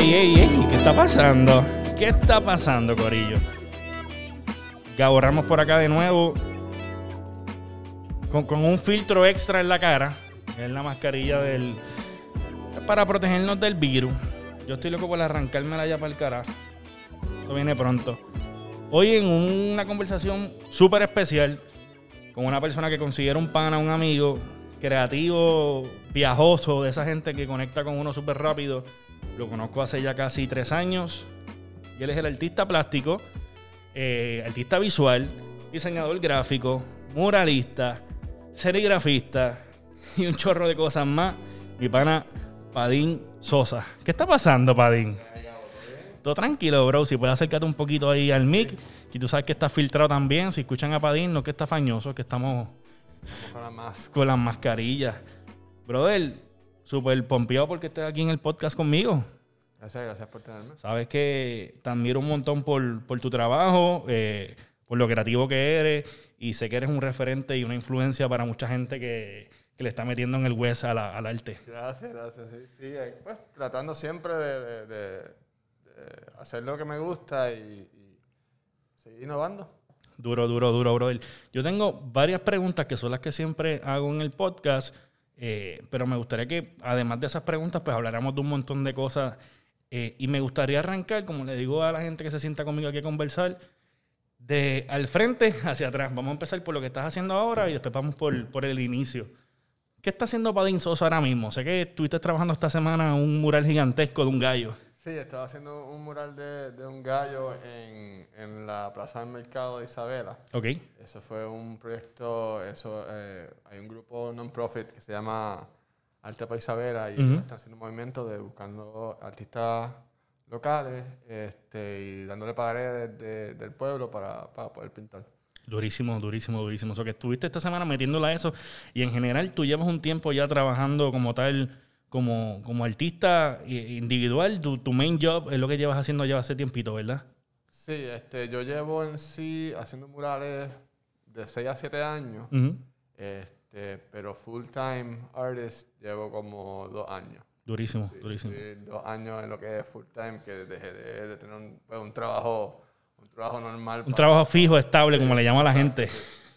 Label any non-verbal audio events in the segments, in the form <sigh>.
ey, ey, ey, ¿qué está pasando? ¿Qué está pasando, Corillo? Gabo Ramos por acá de nuevo. Con, con un filtro extra en la cara. Es la mascarilla del. Para protegernos del virus. Yo estoy loco por arrancármela ya para el carajo. Eso viene pronto. Hoy en una conversación súper especial con una persona que considero un pana, un amigo, creativo, viajoso, de esa gente que conecta con uno súper rápido. Lo conozco hace ya casi tres años. Y él es el artista plástico, eh, artista visual, diseñador gráfico, muralista, serigrafista y un chorro de cosas más. Mi pana Padín Sosa. ¿Qué está pasando, Padín? Todo tranquilo, bro. Si puedes acercarte un poquito ahí al mic. Y tú sabes que está filtrado también. Si escuchan a Padín, no que está fañoso, que estamos Con la con las mascarillas. Brother, súper pompeado porque estás aquí en el podcast conmigo. Gracias, gracias por tenerme. Sabes que te admiro un montón por, por tu trabajo, eh, por lo creativo que eres. Y sé que eres un referente y una influencia para mucha gente que, que le está metiendo en el hueso al arte. Gracias, gracias. Sí, sí, pues tratando siempre de, de- de- de hacer lo que me gusta y, y seguir innovando. Duro, duro, duro, brother. Yo tengo varias preguntas que son las que siempre hago en el podcast, eh, pero me gustaría que, además de esas preguntas, pues habláramos de un montón de cosas. eh, y me gustaría arrancar, como le digo a la gente que se sienta conmigo aquí a conversar, de al frente hacia atrás. Vamos a empezar por lo que estás haciendo ahora y después vamos por, por el inicio. ¿Qué está haciendo Padín Sosa ahora mismo? Sé que estuviste trabajando esta semana un mural gigantesco de un gallo. Sí, estaba haciendo un mural de, de un gallo en, en la Plaza del Mercado de Isabela. ¿Ok? Eso fue un proyecto, eso, eh, hay un grupo non-profit que se llama Arte para Isabela y Ujú. están haciendo un movimiento de buscando artistas locales este, y dándole paredes de- del pueblo para, para poder pintar. Durísimo, durísimo, durísimo. O sea, que estuviste esta semana metiéndola a eso y en general tú llevas un tiempo ya trabajando como tal, como, como artista eh, individual. Tu, tu main job es lo que llevas haciendo ya hace tiempito, ¿verdad? Sí, este, yo llevo en sí haciendo murales de 6 a 7 años, Ujú. este, pero full time artist llevo como dos años. Durísimo, Sí, durísimo. sí, dos años en lo que es full time, que dejé de, de tener un, pues, un trabajo un trabajo normal. Un trabajo fijo, estable, como le llama la gente.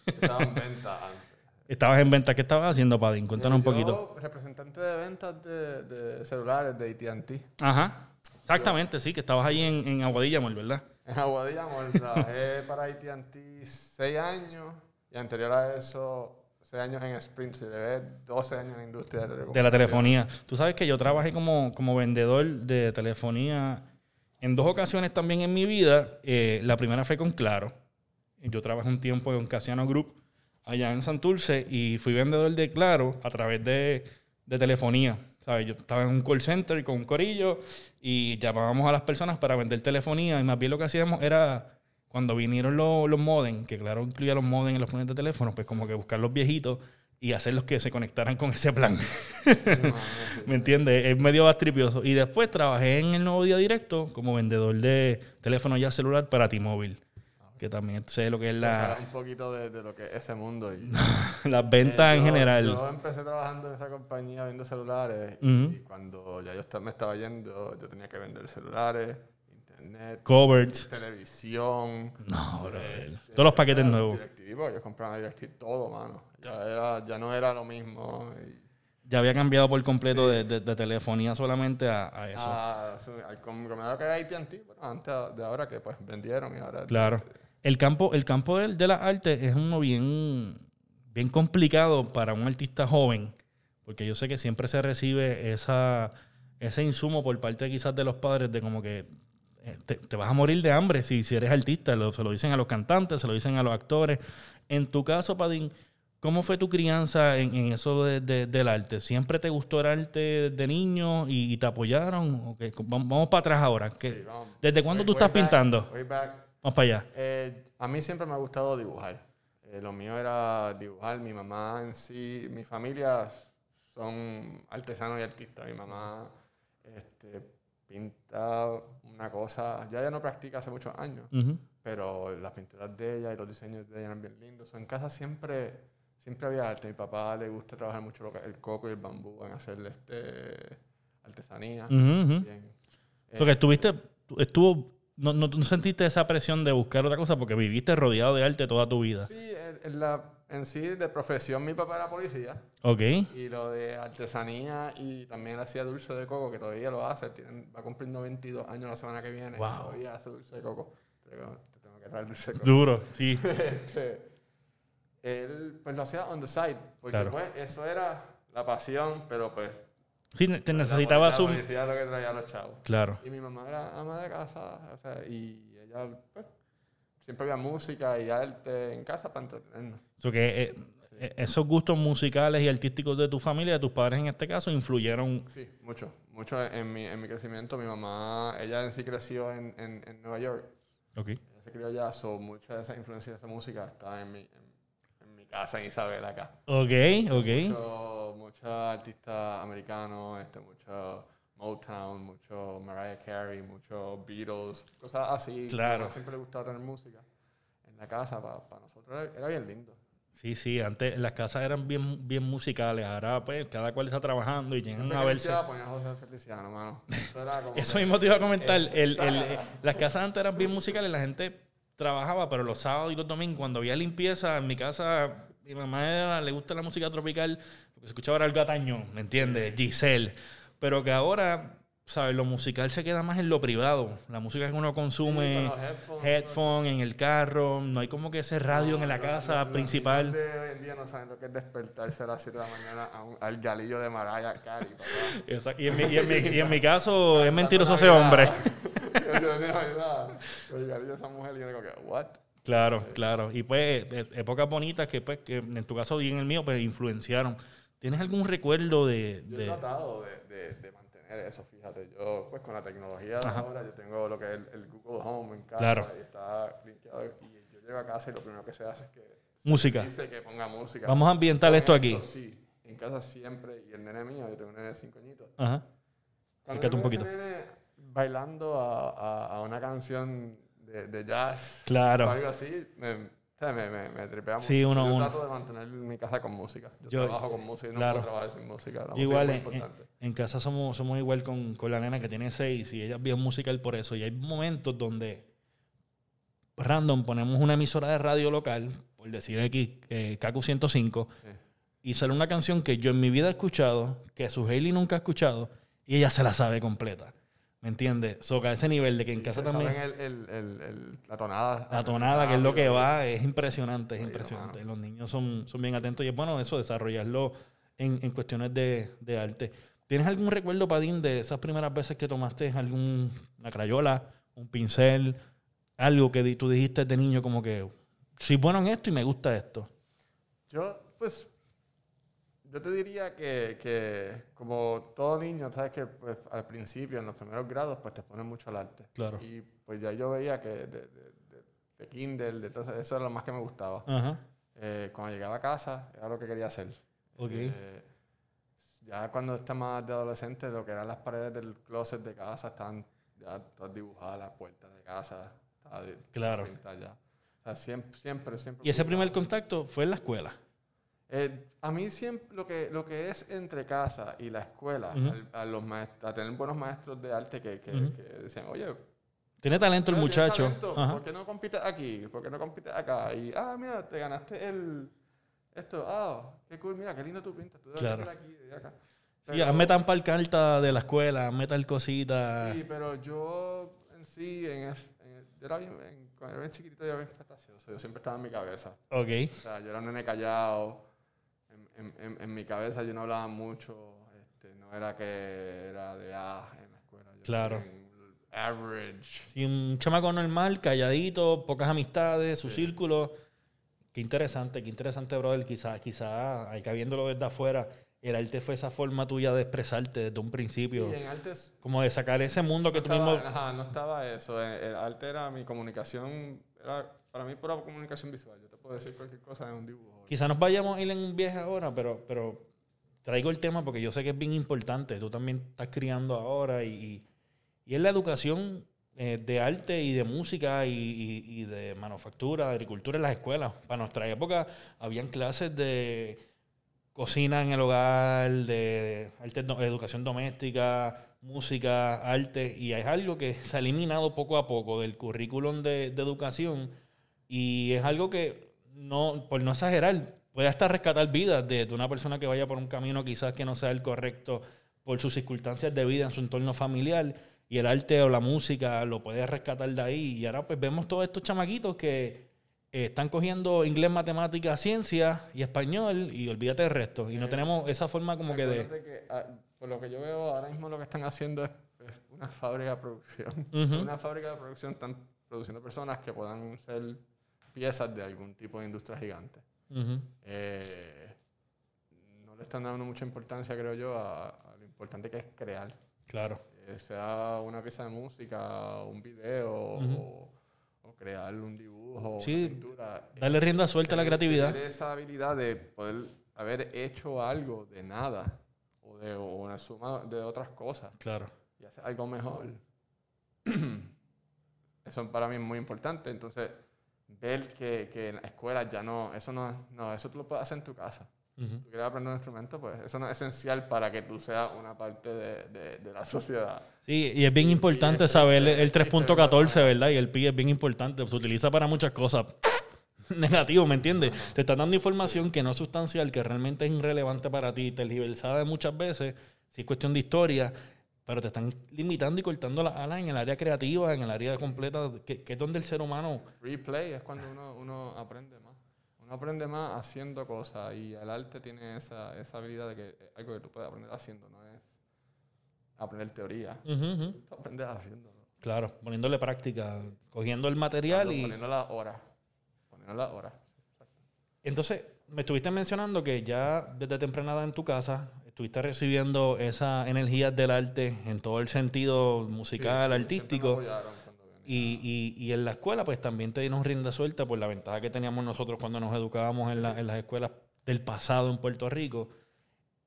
Estaba en venta antes. Estabas en venta. ¿Qué estabas haciendo, Padín? Cuéntanos un Yo, poquito. representante de ventas de, de celulares de AT&T. Ajá. Exactamente, sí, que estabas ahí en, en Aguadilla, Mall, ¿verdad? En Aguadilla Mall trabajé <laughs> para AT&T seis años y anterior a eso, seis años en Sprint. Se llevé 12 años en la industria de De la telefonía. Tú sabes que yo trabajé como, como vendedor de telefonía en dos ocasiones también en mi vida. Eh, la primera fue con Claro. Yo trabajé un tiempo en Casiano Group allá en Santurce y fui vendedor de Claro a través de, de telefonía. ¿Sabes? Yo estaba en un call center con un corillo y llamábamos a las personas para vender telefonía y más bien lo que hacíamos era cuando vinieron los, los modem, que claro incluía los modem en los planes de teléfono, pues como que buscar los viejitos y hacerlos que se conectaran con ese plan. <laughs> <laughs> ¿Me entiendes? Es medio bastripioso. Y después trabajé en el Nuevo Día Directo como vendedor de teléfono ya celular para T-Mobile. Que también sé lo que es la, un poquito de, de lo que es ese mundo. Y, <laughs> las ventas Eh, en yo- general. Yo empecé trabajando en esa compañía viendo celulares Ujú. y cuando ya yo me estaba yendo, yo tenía que vender celulares, internet, Coverts. televisión. No, eh, brother. Todos los paquetes nuevos. DirecTV, yo compraba DirecTV todo, mano. Ya, era, ya no era lo mismo. y- Ya había cambiado por completo de, de- de telefonía solamente a, a eso. a- su- al conglomerado que era AT&T, bueno, antes de ahora que pues vendieron y ahora... Claro. El campo, el campo del- de, la arte es uno bien, bien complicado para un artista joven, porque yo sé que siempre se recibe esa, ese insumo por parte quizás de los padres de como que eh, te, te vas a morir de hambre si, si eres artista. Lo- se lo dicen a los cantantes, se lo dicen a los actores. En tu caso, Padín, ¿cómo fue tu crianza en, en eso de- de- del arte? ¿Siempre te gustó el arte de niño y, y te apoyaron? Vamos, vamos para atrás ahora. ¿Qué- Sí, vamos. ¿Desde cuándo Way- tú way estás back- pintando? way back. Vamos para allá. Eh, a mí siempre me ha gustado dibujar. Eh, lo mío era dibujar. Mi mamá en sí, mi familia son artesanos y artistas. Mi mamá este, pinta una cosa, ya ella no practica hace muchos años, Ujú. pero las pinturas de ella y los diseños de ella eran bien lindos. en casa siempre, siempre había arte. A mi papá le gusta trabajar mucho el coco y el bambú en hacer este, artesanía. Porque estuviste, estuvo, no, no, no sentiste esa presión de buscar otra cosa porque viviste rodeado de arte toda tu vida. Sí, en, la, en sí, de profesión, mi papá era policía. Ok. Y lo de artesanía y también hacía dulce de coco, que todavía lo hace. tiene- va a cumplir 92 años la semana que viene. Wow. Todavía hace dulce de coco. Te tengo que traer dulce de coco. Duro, <laughs> sí. Este, él pues lo hacía on the side. Porque Claro. pues eso era la pasión, pero pues... Sí, te necesitaba su... La policía es lo que traía a los chavos. Claro. Y mi mamá era ama de casa, o sea, y ella, pues, siempre había música y arte en casa para entretenernos. So que eh, eh, esos gustos musicales y artísticos de tu familia, de tus padres en este caso, influyeron. Sí, mucho, mucho en mi, en mi crecimiento. Mi mamá, ella en sí creció en, en, en Nueva York. Ok. Ella se crió allá, so mucha de esa influencia de esa música está en mi, en, casa en Isabel acá. Ok, ok. Mucho, muchos artistas americanos, este, mucho Motown, mucho Mariah Carey, mucho Beatles, cosas así. Claro. Siempre le gustaba tener música en la casa, para nosotros era, era bien lindo. Sí, sí, antes las casas eran bien, bien musicales, ahora pues cada cual está trabajando y llegan a verse. limpiaba, ponía José Feliciano, mano. Eso era <laughs> como Eso mismo te iba a comentar. <laughs> El, el- eh, las casas antes eran bien musicales, la gente trabajaba, pero los sábados y los domingos, cuando había limpieza, en mi casa, mi mamá era- le gusta la música tropical, lo que se escuchaba era el gatañón, ¿me entiendes? Giselle. Pero que ahora, ¿sabes? Lo musical se queda más en lo privado. La música que uno consume, Sí, los headphones, headphone, en el carro, no hay como que ese radio en la Los- casa los- los principal. niños de hoy en día no saben lo que es despertarse a las 7 de la mañana a un- al galillo de Mariah Carey, papá. Exacto. Y en mi, y en mi- y en mi <laughs> caso, es mentiroso ese hombre. <laughs> Yo de esa mujer y yo digo que, ¿what? Claro, claro. Y pues e- épocas bonitas que, pues, que en tu caso y en el mío, pues influenciaron. ¿Tienes algún recuerdo de...? Yo he de- tratado de, de, de mantener eso, fíjate. Yo, pues con la tecnología de Ajá. ahora, yo tengo lo que es el, el Google Home en casa. Claro. Y está linkeado. Y yo llego a casa y lo primero que se hace es que... Música. Dice que ponga música. Vamos a ambientar Con esto aquí. Sí. En casa siempre. Y el nene mío, yo tengo un nene de 5 añitos. Ajá. Acércate un poquito. nene bailando a, a, a una canción de, de jazz Claro. o algo así, me, me, me, me tripea mucho. Sí, uno- yo uno. trato de mantener mi casa con música. Yo, Yo- trabajo con música y no claro. puedo trabajar sin música. La música Igual es en, casa somos, somos igual con, con la nena que tiene seis y ella es bien musical por eso. Y hay momentos donde random ponemos una emisora de radio local, por decir aquí, eh, KQ 105, Sí. y sale una canción que yo en mi vida he escuchado, que su Hailey nunca ha escuchado, y ella se la sabe completa. ¿Me entiendes? So, que a ese nivel de que en casa Se también... el, el, el, el- la tonada. La tonada, que es lo que rápido. va, es impresionante, es impresionante. hermano. Los niños son, son bien atentos y es bueno eso, desarrollarlo en, en cuestiones de, de arte. ¿Tienes algún recuerdo, Padín, de esas primeras veces que tomaste algún, una crayola, un pincel, algo que tú dijiste de niño como que soy bueno en esto y me gusta esto? Yo, pues, yo te diría que, que como todo niño, sabes que pues, al principio, en los primeros grados, pues te ponen mucho al arte. Claro. Y pues ya yo veía que de, de, de, de Kindle, de todo eso, eso era lo más que me gustaba. Ajá. Eh, cuando llegaba a casa, era lo que quería hacer. Ok. Eh, ya cuando está más de adolescente, lo que eran las paredes del closet de casa estaban ya todas dibujadas, las puertas de casa, estaba Claro. ya. O sea, siempre, siempre, siempre. Y ese primer contacto fue en la escuela. Eh, a mí siempre lo que, lo que es entre casa y la escuela, Ujú. al- a, los maest- a tener buenos maestros de arte que, que, Ujú. que decían, oye, Tiene talento el muchacho. talento. ¿por qué no compites aquí? ¿Por qué no compites acá? Y, ah, mira, te ganaste el... Esto, ah, qué cool, mira, qué lindo tú pintas. Tú debes Claro. aquí y acá. Sí, Pero- hazme tan par carta de la escuela, hazme tal cosita. Sí, pero yo en sí, en es- en- yo era bien, en- cuando era bien chiquitito, yo era bien fantasioso. Yo siempre estaba en mi cabeza. Ok. O sea, yo era un nene callado. En, en- en- en mi cabeza yo no hablaba mucho. Este, no era que era de A en la escuela. Yo Claro. Average. Sí, un chamaco normal, calladito, pocas amistades, su Sí. círculo. Qué interesante, qué interesante, brother. Quizás, quizás, al que viéndolo desde afuera, el arte fue esa forma tuya de expresarte desde un principio. Sí, en artes Como de sacar ese mundo que no tú estaba, mismo... ajá, no estaba eso. El, el arte era mi comunicación. Era para mí pura comunicación visual. Yo te puedo decir cualquier cosa en un dibujo. Quizás nos vayamos a ir en un viaje ahora, pero, pero traigo el tema porque yo sé que es bien importante. Tú también estás criando ahora y, y, es la educación eh, de arte y de música y, y- y de manufactura, de agricultura en las escuelas. Para nuestra época habían clases de cocina en el hogar, de, arte, educación doméstica, música, arte, y es algo que se ha eliminado poco a poco del currículum de, de educación y es algo que, no, por no exagerar, puede hasta rescatar vidas de, de una persona que vaya por un camino quizás que no sea el correcto por sus circunstancias de vida en su entorno familiar y el arte o la música lo puede rescatar de ahí. Y ahora pues vemos todos estos chamaquitos que eh, están cogiendo inglés, matemáticas, ciencia y español y olvídate del resto. Y no Eh, tenemos esa forma como que de... Que, ah, por lo que yo veo ahora mismo lo que están haciendo es, es una fábrica de producción. Una fábrica de producción están produciendo personas que puedan ser piezas de algún tipo de industria gigante. Eh, no le están dando mucha importancia, creo yo, a, a lo importante que es crear. Claro. Eh, sea una pieza de música, un video Ujú. o, o crear un dibujo, Sí, una pintura. Darle rienda suelta a la creatividad. tener esa habilidad de poder haber hecho algo de nada o de o una suma de otras cosas Claro. y hacer algo mejor. <clears throat> eso para mí es muy importante. Entonces, ver que, que en la escuela ya no, eso no, no, eso tú lo puedes hacer en tu casa. Ujú. Tú quieres aprender un instrumento, pues eso no es esencial para que tú seas una parte de, de- de la sociedad. Sí, y es bien importante es saber el es triste 3.14, verlo. ¿verdad? Y el pi es bien importante. Se utiliza para muchas cosas. <laughs> Negativo, ¿me entiendes? Te están dando información que no es sustancial, que realmente es irrelevante para ti, tergiversada muchas veces, si es cuestión de historia, pero te están limitando y cortando las alas en el área creativa, en el área completa, que, que es donde el ser humano... Free play es cuando uno, uno aprende más. Uno aprende más haciendo cosas y el arte tiene esa, esa habilidad de que es algo que tú puedes aprender haciendo, no es aprender teoría. Tú aprendes haciendo. Claro, poniéndole práctica, cogiendo el material y... Poniendo las horas. Poniendo las horas. Entonces, me estuviste mencionando que ya desde temprana edad en tu casa estuviste recibiendo esa energía del arte en todo el sentido musical, Sí, sí, artístico. Y, y, y en la escuela, pues también te dieron rienda suelta por la ventaja que teníamos nosotros cuando nos educábamos en, la- en las escuelas del pasado en Puerto Rico.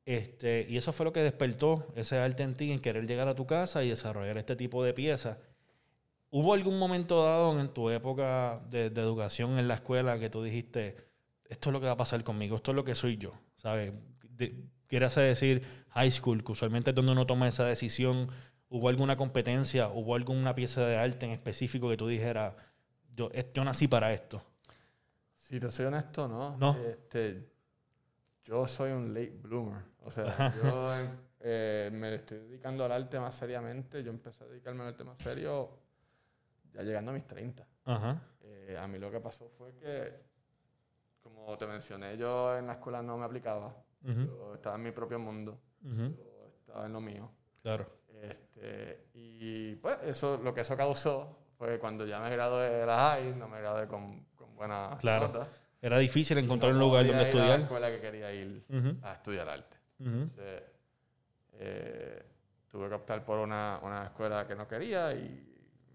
Este, y eso fue lo que despertó ese arte en ti, en querer llegar a tu casa y desarrollar este tipo de piezas. ¿Hubo algún momento dado en tu época de, de educación en la escuela que tú dijiste, esto es lo que va a pasar conmigo, esto es lo que soy yo? ¿Sabes? De- Quieras decir high school, que usualmente es donde uno toma esa decisión. ¿Hubo alguna competencia? ¿Hubo alguna pieza de arte en específico que tú dijeras, yo, es- yo nací para esto? Si te soy honesto, no. No. Este, yo soy un late bloomer. O sea, yo eh, me estoy dedicando al arte más seriamente. Yo empecé a dedicarme al arte más serio ya llegando a mis 30. Ajá. Eh, a mí lo que pasó fue que, como te mencioné, yo en la escuela no me aplicaba. Ujú, Yo estaba en mi propio mundo. ujú, Yo estaba en lo mío. Claro. Este, y pues eso, lo que eso causó fue cuando ya me gradué de la high, no me gradué con, con buenas Claro. notas. Era difícil encontrar No un lugar donde ir a la estudiar. escuela que quería ir Ujú, a estudiar arte. Entonces, eh, tuve que optar por una, una escuela que no quería y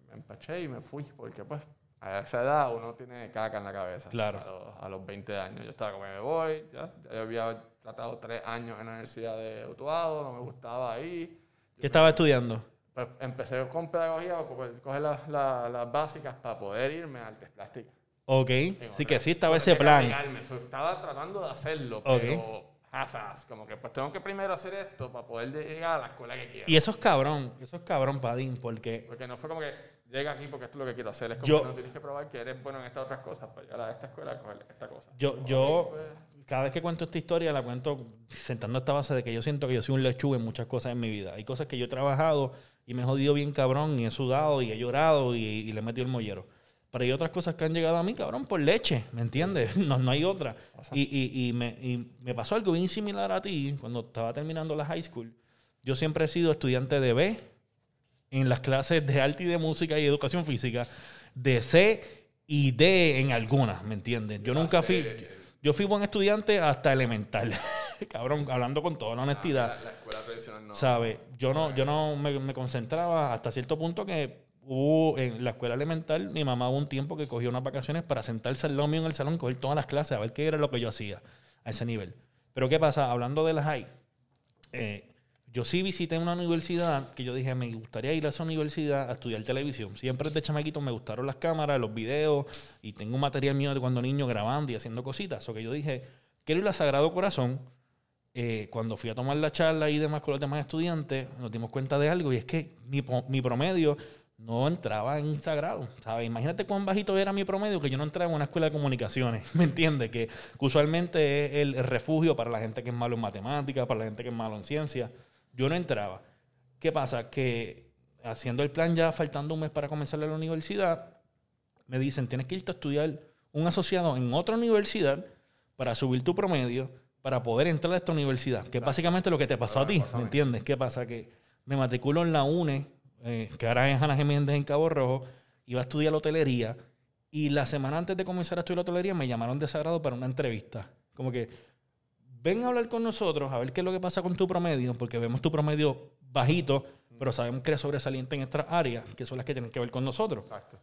me empaché y me fui porque pues a esa edad uno tiene caca en la cabeza. Claro. A los, a los 20 años. Yo estaba como me voy, ya, ya yo había tratado tres años en la Universidad de Utuado, no me gustaba ahí. ¿Qué estaba estudiando? Pues empecé con pedagogía, pues, coger las, las- las básicas para poder irme a artes plásticas. Ok. Sí que sí estaba ese plan. Estaba tratando de hacerlo, pero half-ass. Como que pues tengo que primero hacer esto para poder llegar a la escuela que quiero. Y eso es cabrón. Eso es cabrón, Padín, porque Porque no fue como que llega aquí porque esto es lo que quiero hacer. Es como Yo- que no tienes que probar que eres bueno en estas otras cosas para llegar a esta escuela a coger esta cosa. yo, yo pues, cada vez que cuento esta historia la cuento sentando esta base de que yo siento que yo soy un lechuga en muchas cosas en mi vida. Hay cosas que yo he trabajado y me he jodido bien cabrón y he sudado y he llorado y, y le he metido el mollero. Pero hay otras cosas que han llegado a mí, cabrón, por leche, ¿me entiendes? <laughs> No, no hay otra. Y, y, y, me, y me pasó algo bien similar a ti cuando estaba terminando la high school. Yo siempre he sido estudiante de B en las clases de arte y de música y educación física, de C y D en algunas, ¿me entiendes? Yo nunca fui... Yo fui buen estudiante hasta elemental. <laughs> Cabrón, hablando con toda la honestidad. la, la escuela tradicional no. ¿Sabes? Yo no, yo no me, me concentraba hasta cierto punto que hubo en la escuela elemental, mi mamá hubo un tiempo que cogió unas vacaciones para sentarse al lado mío en el salón, coger todas las clases, a ver qué era lo que yo hacía a ese nivel. Pero ¿qué pasa? Hablando de las high, eh, yo sí visité una universidad que yo dije, me gustaría ir a esa universidad a estudiar televisión. Siempre desde chamaquito me gustaron las cámaras, los videos, y tengo un material mío de cuando niño grabando y haciendo cositas. O que yo dije, quiero ir a Sagrado Corazón, eh, cuando fui a tomar la charla y demás con los demás estudiantes, nos dimos cuenta de algo y es que mi, mi promedio no entraba en sagrado. ¿sabes? Imagínate cuán bajito era mi promedio que yo no entraba en una escuela de comunicaciones. <laughs> ¿Me entiendes? Que usualmente es el, refugio para la gente que es malo en matemáticas, para la gente que es malo en ciencia. Yo no entraba. ¿Qué pasa? Que haciendo el plan ya faltando un mes para comenzar la universidad, me dicen, tienes que irte a estudiar un asociado en otra universidad para subir tu promedio, para poder entrar a esta universidad. Que es básicamente lo que te pasó a ti, me pasó a ¿me mí. entiendes? ¿Qué pasa? Que me matriculo en la UNE, eh, que ahora es Ana Geméndez en Cabo Rojo, iba a estudiar hotelería, y la semana antes de comenzar a estudiar hotelería me llamaron de Sagrado para una entrevista. Como que, ven a hablar con nosotros, a ver qué es lo que pasa con tu promedio, porque vemos tu promedio bajito, pero sabemos que eres sobresaliente en estas áreas, que son las que tienen que ver con nosotros. Exacto.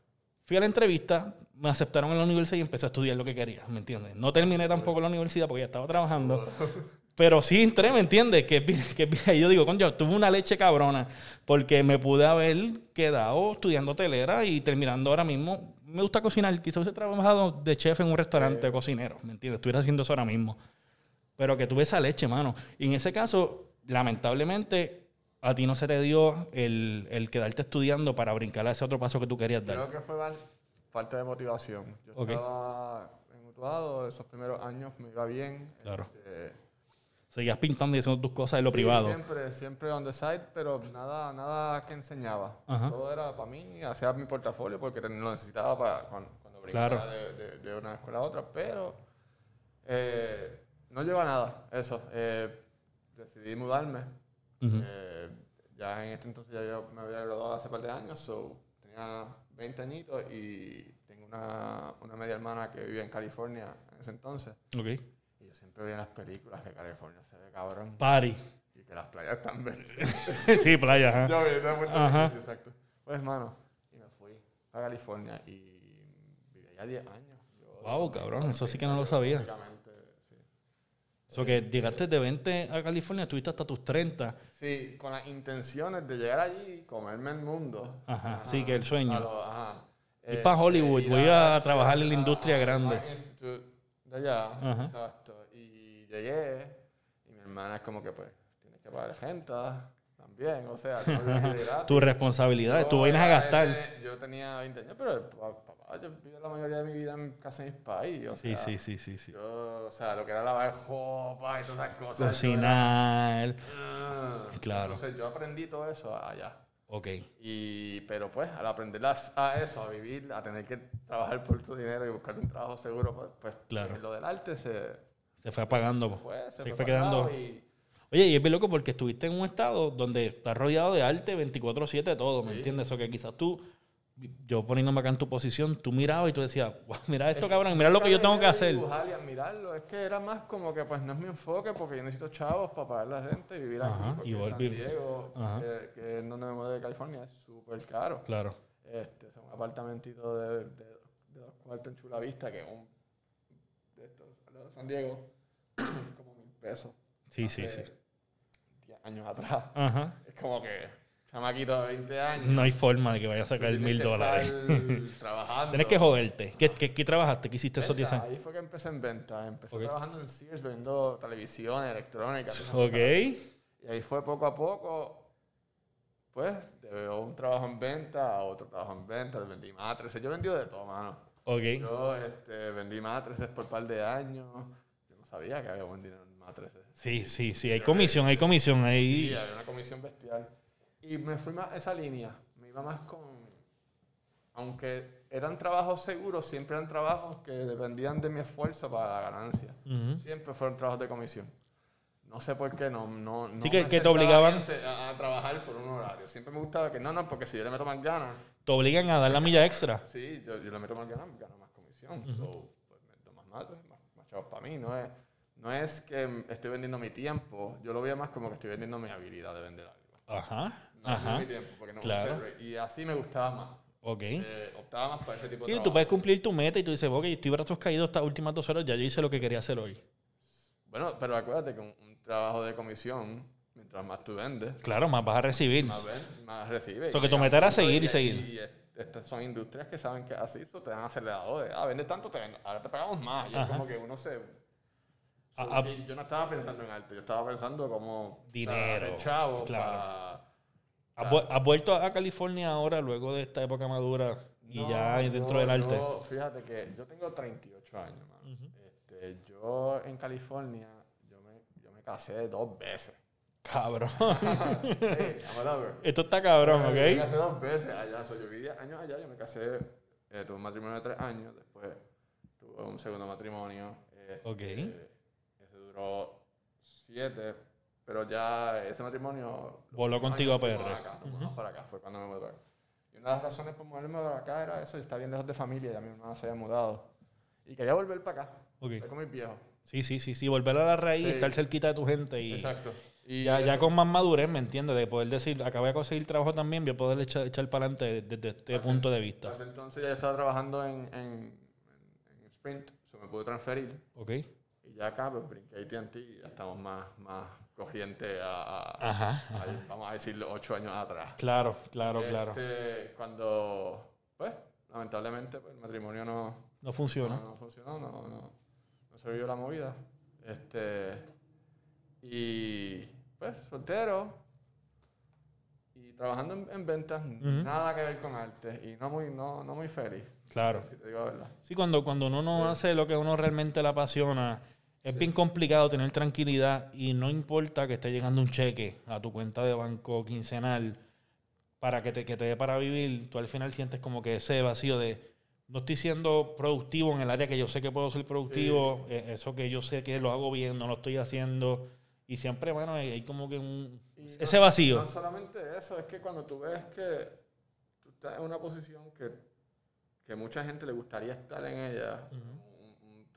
Fui a la entrevista, me aceptaron en la universidad y empecé a estudiar lo que quería, ¿me entiendes? No terminé tampoco la universidad porque ya estaba trabajando, <laughs> pero sí entré, ¿me entiendes? Que, que, yo digo, coño, tuve una leche cabrona porque me pude haber quedado estudiando telera y terminando ahora mismo. Me gusta cocinar, quizás hubiese trabajado de chef en un restaurante cocinero, ¿me entiendes? Estuviera haciendo eso ahora mismo. Pero que tuve esa leche, mano. Y en ese caso, lamentablemente, a ti no se te dio el, el quedarte estudiando para brincar a ese otro paso que tú querías dar. Creo que fue más falta de motivación. Yo estaba en Utuado, esos primeros años me iba bien. Claro. este, Seguías pintando y haciendo tus cosas en lo sí, privado. Siempre, siempre on the side, pero nada, nada que enseñaba. Ajá. Todo era para mí, hacía mi portafolio porque lo necesitaba para cuando, cuando Claro. brincaba de, de- de una escuela a otra, pero eh, no lleva nada eso. Eh, decidí mudarme. Eh, ya en este entonces ya yo me había graduado hace par de años, so tenía 20 añitos y tengo una, una media hermana que vivía en California en ese entonces. Ok. Y yo siempre veía en las películas que California se ve cabrón Party. y que las playas están verdes. <laughs> sí, playa, ajá. yo vi Ajá. Rico, exacto. Pues hermano, y me fui a California y viví allá 10 años. Yo- Wow, cabrón, eso sí que no lo sabía. Básicamente. Eso que llegaste de 20 a California, estuviste hasta tus 30. Sí, con las intenciones de llegar allí y comerme el mundo. Ajá, sí, que el sueño. A lo- ajá. Ir pa' Hollywood, ir voy a trabajar en la a- industria a- grande. a Institute de allá, Ajá. exacto. Y llegué y mi hermana es como que pues tienes que pagar gente también, o sea. <laughs> Tu responsabilidad, tú vienes a gastar. ese- yo tenía 20 años, pero yo viví la mayoría de mi vida en casa de mis países. O Sí, sea, sí, sí, sí, sí. Yo, o sea, lo que era lavar ropa y todas esas cosas. yo era- Cocinar. Ah, Claro. Entonces yo aprendí todo eso allá. Ok. Y, pero pues al aprender las- a eso, a vivir, a tener que trabajar por tu dinero y buscar un trabajo seguro, pues, pues Claro. lo del arte se Se fue apagando. fue, se Se fue, fue quedando- y Oye, y es bien loco porque estuviste en un estado donde estás rodeado de arte 24-7 todo, ¿me Sí. entiendes? Eso que quizás tú, yo poniéndome acá en tu posición, tú mirabas y tú decías, "Guau, mira esto, cabrón, mira lo que yo tengo que hacer. Y admirarlo. Es que era más como que pues no es mi enfoque porque yo necesito chavos para pagar la renta y vivir Ajá, aquí. Porque y San Diego, que, es donde me mudé de California, es súper caro. Claro. Este, son un apartamentito de, de, de dos cuartos en Chula Vista, que es un de estos, de San Diego, <coughs> como mil pesos. Sí, sí, sí. 10 años atrás. Ajá. Es como que, chamaquito de 20 años. No hay forma de que vaya a sacar mil dólares. <laughs> trabajando. Tienes que joderte. ¿Qué, qué, qué trabajaste? ¿Qué hiciste esos 10 Venta, años? Ahí fue que empecé en venta. Empecé Ok. trabajando en Sears, vendiendo televisión, electrónica. todas esas Ok. Y ahí fue poco a poco, pues, de un trabajo en venta a otro trabajo en venta. Vendí matrices. Yo vendí de todo, mano. Ok. Yo este, vendí matrices por un par de años. Yo no sabía que había buen dinero en matrices. Sí, sí, sí. Hay comisión, hay comisión. Sí, Ahí. había una comisión bestial. Y me fui más a esa línea. Me iba más con. Aunque eran trabajos seguros, siempre eran trabajos que dependían de mi esfuerzo para la ganancia. Ujú. Siempre fueron trabajos de comisión. No sé por qué, no. no, no Sí, que- que te obligaban- A, a trabajar por un horario. Siempre me gustaba que no, no, porque si yo le meto más ganas, Te obligan a dar la milla extra. sí, yo, yo le meto más ganas, gano más comisión. So, pues meto más mates, más, más chavos para mí. No es, no es que estoy vendiendo mi tiempo, yo lo veo más como que estoy vendiendo mi habilidad de vender algo. Ajá. No es Ajá. mi tiempo, porque no Claro. Y así me gustaba más. Ok. Eh, optaba más para ese tipo de Y tú trabajo. puedes cumplir tu meta y tú dices, ok, estoy brazos caídos estas últimas dos horas, ya yo hice lo que quería hacer hoy. Bueno, pero acuérdate que un, un trabajo de comisión, mientras más tú vendes, Claro, más vas a recibir. más, ven- más recibes. So que tu meta era seguir y y- seguir. Y, es- estas son industrias que saben que así eso te dan aceleradores. Ah, vende tanto, te ahora te pagamos más. Y es Ajá. como que uno se... Ah, ah. yo no estaba pensando en arte, yo estaba pensando como Dinero, chavo claro. para- ¿Has, vu- has vuelto a California ahora luego de esta época madura y No, ya dentro del arte? yo, fíjate que yo tengo 38 años, mano. este, yo en California, yo me, yo me casé dos veces. Cabrón. <laughs> Hey, I'm a lover. Esto está cabrón, Yo me ¿ok? casé dos veces allá. So, yo viví años allá, yo me casé, eh, tuve un matrimonio de tres años, después tuve un segundo matrimonio. este, Ok. Ese duró siete, pero ya ese matrimonio... Voló contigo a PR. acá, nos mudamos para acá, fue cuando me mudé para acá. Y una de las razones por moverme para acá era eso, yo estaba bien lejos de familia, ya mi hermana se había mudado. Y quería volver para acá, Ok. estar con mis viejos. Sí, sí, sí, sí. Volver a la raíz, Sí. estar cerquita de tu gente y Exacto. Y ya, ya con más madurez, ¿me entiendes? De poder decir, acabé de conseguir trabajo también, voy a poder echar, echar para adelante desde este Hace- punto de vista. entonces ya estaba trabajando en, en, en Sprint, se me pude transferir. ¿Ok? Y ya acá, pues brinqué AT&T y ya estamos más, más corriente a, a- Ajá, a- vamos a decirlo, ocho años atrás. Claro, claro, claro. Este, Cuando, pues, lamentablemente, pues, el matrimonio no, No no, funciona. no funcionó, no, no, no se vio la movida. Este, y, pues, soltero y trabajando en, en ventas, nada que ver con arte y no muy, no, no muy feliz, Claro. si te digo la verdad. Sí, cuando, cuando uno no Sí. hace lo que uno realmente le apasiona, es bien complicado tener tranquilidad y no importa que esté llegando un cheque a tu cuenta de banco quincenal para que te, que te dé para vivir, tú al final sientes como que ese vacío de no estoy siendo productivo en el área que yo sé que puedo ser productivo, eh, eso que yo sé que lo hago bien, no lo estoy haciendo. Y siempre, bueno, hay como que un... Ese vacío. No solamente eso, es que cuando tú ves que tú estás en una posición que, que mucha gente le gustaría estar en ella, un, un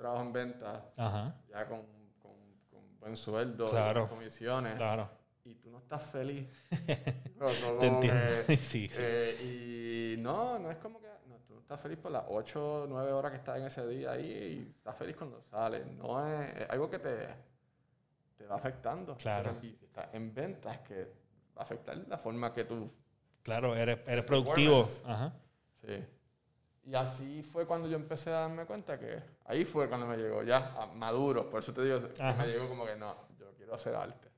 trabajo en ventas, Ajá, ya con, con, con buen sueldo, Claro. comisiones, claro. y tú no estás feliz. <laughs> No, no, Te como entiendo. que, <laughs> sí, sí. eh, y no, no es como que no, tú no estás feliz por las 8 o 9 horas que estás en ese día ahí y estás feliz cuando sales. No es, es algo que te, te va afectando. Claro. Y si estás en ventas, que va a afectar la forma que tú. Claro, eres, eres productivo. Ajá. Sí. Y así fue cuando yo empecé a darme cuenta que ahí fue cuando me llegó ya maduro. Por eso te digo, Ajá. me llegó como que no, yo quiero hacer arte.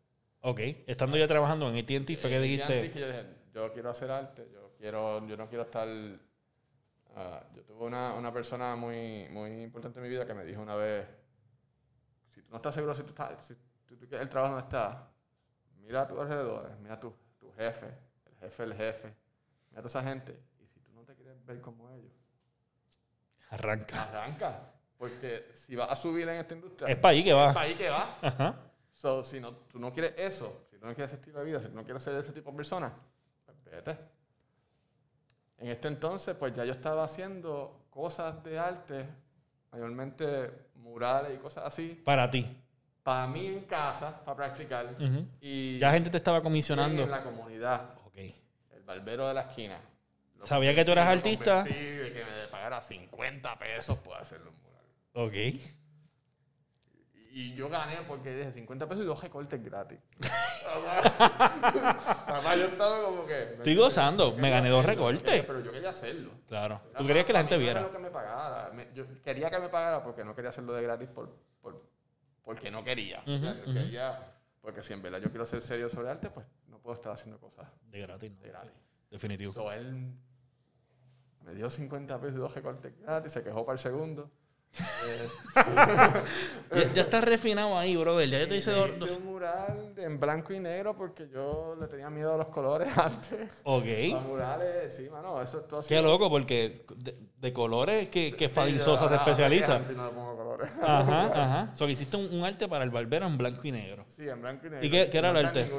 Ok, estando ya trabajando en AT&T fue que dijiste... que yo dije, yo quiero hacer arte, yo quiero, yo no quiero estar. ah, yo tuve una, una persona muy, muy importante en mi vida que me dijo una vez, si tú no estás seguro si tú estás, si tú, tú el trabajo donde estás, mira a tu alrededor, mira a tu, tu jefe, el jefe del jefe, mira a toda esa gente, y si tú no te quieres ver como ellos, Arranca. arranca, porque si vas a subir en esta industria, Es para ahí que es va. para ahí que va. Ajá. So, si no, tú no quieres eso, si tú no quieres ese estilo de vida, si tú no quieres ser ese tipo de persona, pues vete. En este entonces, pues ya yo estaba haciendo cosas de arte, mayormente murales y cosas así, Para ti. para mí en casa, para practicar. Ujú. Y Ya gente te estaba comisionando. en la comunidad, Ok. el barbero de la esquina. Sabía que tú eras artista. convencí de que me pagara 50 pesos por hacer los murales. Ok. Y yo gané porque dije 50 pesos y dos recortes gratis. <laughs> Además, yo estaba como que. Estoy gozando, me gané dos hacerlo, recortes. quería- Pero yo quería hacerlo. Claro. Era Tú querías que la gente no viera. lo que me pagara. Me- yo quería que me pagara porque no quería hacerlo de gratis por, por- porque no quería. Yo ujú. quería. Porque si en verdad yo quiero ser serio sobre arte, pues no puedo estar haciendo cosas De gratis, no. de gratis. Definitivo. So, él me dio 50 pesos dos recortes gratis, se quejó para el segundo. <laughs> Ya, ya estás refinado ahí, brother. Ya yo te hice dos. hice dos- un mural de- en blanco y negro porque yo le tenía miedo a los colores <laughs> antes. Ok. Los murales, sí, mano, eso es todo así. Qué loco, porque de, de colores que, que Sí, se me especializa. Si no le pongo colores. Ajá, ajá. So, que hiciste un, un arte para el barbero en blanco y negro. Sí, en blanco y negro. ¿Y qué- qué era el No está arte?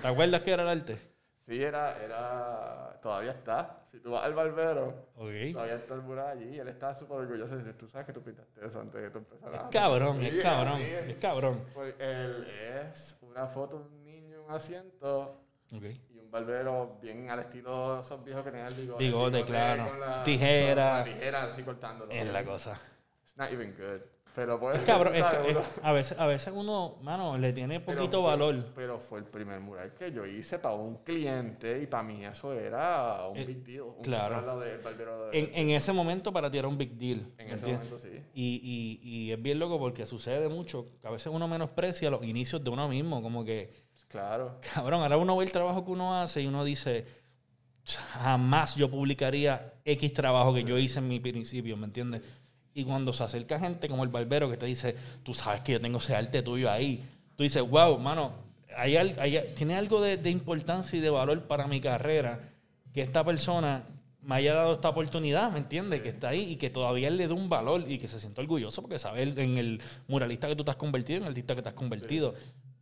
¿Te acuerdas que era el arte? Sí, era, era, todavía está. Si tú vas al barbero, Ok. todavía está el mural allí él está súper orgulloso. Dice, tú sabes que tú pintaste eso antes de que tú empezaras. Es cabrón, es cabrón, sí. es cabrón. Pues él es una foto un niño un asiento Ok. y un barbero bien al estilo de esos viejos que tenían el bigote. Bigote claro. con la- Tijera. con la tijera así cortándolo. Es la cosa. It's not even good. Pero pues, Cabrón, tú sabes, esto- uno- es- a, veces, a veces uno, mano, le tiene pero poquito fue- valor. Pero fue el primer mural que yo hice para un cliente y para mí eso era un Eh, big deal. Un claro. de- En, en ese momento para ti era un big deal. en ¿me ese entiendes? momento sí. Y, y, y es bien loco porque sucede mucho que a veces uno menosprecia los inicios de uno mismo. Como que, Claro. cabrón, ahora uno ve el trabajo que uno hace y uno dice, jamás yo publicaría X trabajo que yo hice en mi principio, ¿me entiendes? Y cuando se acerca gente como el barbero que te dice, tú sabes que yo tengo ese arte tuyo ahí, tú dices, wow, mano, hay, hay- tiene algo de, de importancia y de valor para mi carrera que esta persona me haya dado esta oportunidad, ¿me entiendes? Que está ahí y que todavía él le dé un valor y que se sienta orgulloso porque sabe en el muralista que tú te has convertido, en el artista que te has convertido.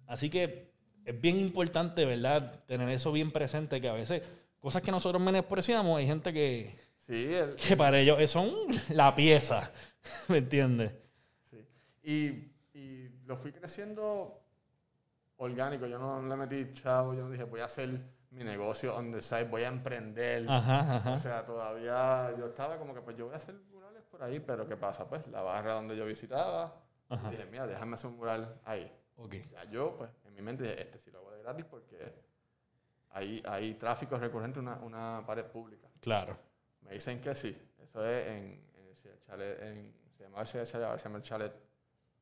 Así que es bien importante, ¿verdad? Tener eso bien presente, que a veces cosas que nosotros menospreciamos, hay gente que, Sí, el- que para ellos son la pieza, <laughs> ¿me entiendes? Sí. Y, y lo fui creciendo orgánico. Yo no le metí chavo, yo no dije, voy a hacer mi negocio on the side, voy a emprender. Ajá, ajá. O sea, todavía yo estaba como que, pues yo voy a hacer murales por ahí, pero ¿qué pasa? Pues la barra donde yo visitaba, Ajá. dije, mira, déjame hacer un mural ahí. Ok. Ya yo, pues, en mi mente dije, este sí lo hago de gratis porque hay, hay tráfico recurrente, una, una pared pública. Claro. Me dicen que sí. Eso es en, en el chalet, en, se llamaba ese chalet, ahora se llama el chalet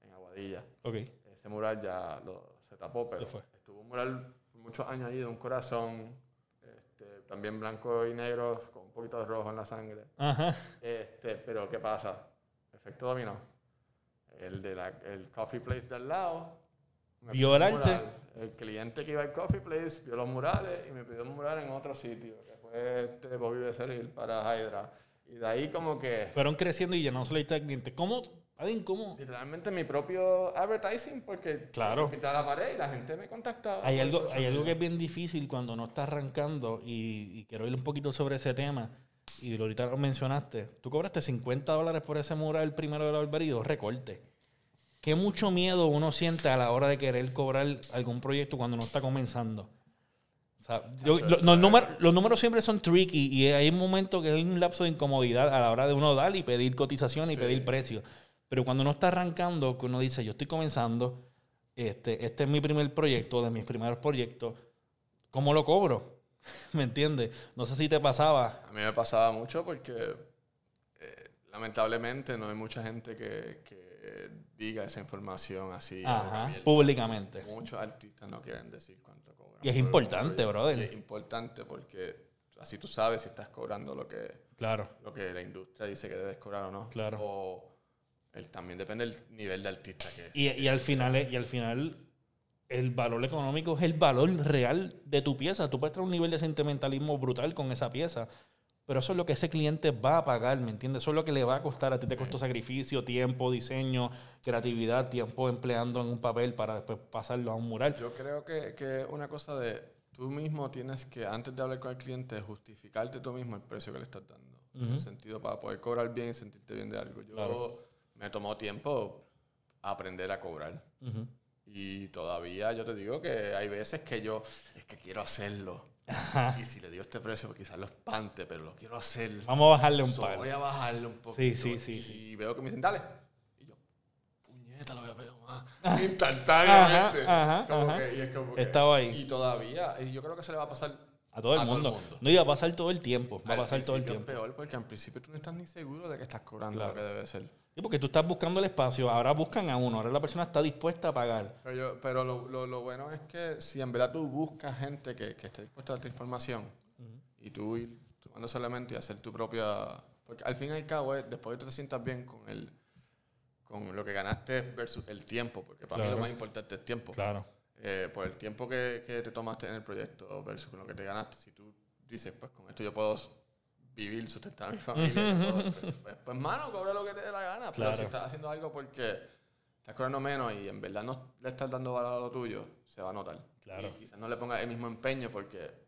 en Aguadilla. Ok. Ese mural ya lo, se tapó, pero fue. estuvo un mural por muchos años ahí de un corazón, este, también blanco y negro, con un poquito de rojo en la sangre. Ajá. Este, pero ¿qué pasa? Efecto dominó. El de la, el coffee place de al lado. Vio el arte. El cliente que iba al coffee place vio los murales y me pidió un mural en otro sitio, este Bobby Becerril para Hydra. Y de ahí como que Fueron creciendo y ya no se le al cliente. ¿Cómo? Adin, ¿cómo? literalmente mi propio advertising porque Claro. pintaba la pared y la gente me contactaba. Hay algo, hay algo que es bien difícil cuando no estás arrancando y, y quiero ir un poquito sobre ese tema. Y ahorita lo mencionaste. Tú cobraste 50 dólares por ese mural primero de la barbería y dos recortes. Qué mucho miedo uno siente a la hora de querer cobrar algún proyecto cuando uno está comenzando. Sea, yo- lo- los, números, los números siempre son tricky y hay un momento que hay un lapso de incomodidad a la hora de uno dar y pedir cotización y Sí. pedir precio. Pero cuando uno está arrancando, que uno dice, yo estoy comenzando, este, este es mi primer proyecto, de mis primeros proyectos, ¿cómo lo cobro? <laughs> ¿Me entiendes? No sé si te pasaba. A mí me pasaba mucho porque eh, lamentablemente no hay mucha gente que, que diga esa información así. Ajá, públicamente. Muchos artistas no quieren decir. Y es importante, proyecto. brother. Es importante porque así tú sabes si estás cobrando lo que, Claro, lo que la industria dice que debes cobrar o no. Claro. O el, también depende del nivel de artista que es. Y, y al final, y al final, el valor económico es el valor real de tu pieza. Tú puedes traer un nivel de sentimentalismo brutal con esa pieza, pero eso es lo que ese cliente va a pagar, ¿me entiendes? Eso es lo que le va a costar. A ti te costó sacrificio, tiempo, diseño, creatividad, tiempo empleando en un papel para después pasarlo a un mural. Yo creo que, que una cosa de tú mismo tienes que, antes de hablar con el cliente, justificarte tú mismo el precio que le estás dando. En Ujú. el sentido para poder cobrar bien y sentirte bien de algo. Yo Claro. me tomó tiempo aprender a cobrar. Ujú. Y todavía yo te digo que hay veces que yo, es que quiero hacerlo. Ajá. Y si le digo este precio, quizás lo espante, pero lo quiero hacer. Vamos a bajarle un So, par. voy a bajarle un poquito. Sí, sí, sí, Y sí. veo que me dicen, dale. Y yo, puñeta, lo voy a pedir más. Instantáneamente. Ajá, ajá, Como que- y es como que- Estaba ahí. Y todavía, y yo creo que se le va a pasar A todo el mundo. No iba a pasar todo el tiempo. Va a Al pasar todo el tiempo. Es peor porque al principio tú no estás ni seguro de que estás cobrando Claro. lo que debe ser. Sí, porque tú estás buscando el espacio. Ahora buscan a uno. Ahora la persona está dispuesta a pagar. Pero, yo- pero lo, lo, lo bueno es que si en verdad tú buscas gente que, que esté dispuesta a darte información y tú ir tomando ese elemento y hacer tu propia... Porque al fin y al cabo, es, después tú te sientas bien con el con lo que ganaste versus el tiempo, porque para mí Claro. lo más importante es tiempo. Claro. Eh, por el tiempo que, que te tomaste en el proyecto versus con lo que te ganaste. Si tú dices, pues con esto yo puedo vivir, sustentar a mi familia, pues, pues, pues, mano, cobra lo que te dé la gana. Pero si estás haciendo algo porque estás cobrando menos y en verdad no le estás dando valor a lo tuyo, se va a notar. Claro. Y quizás no le pongas el mismo empeño porque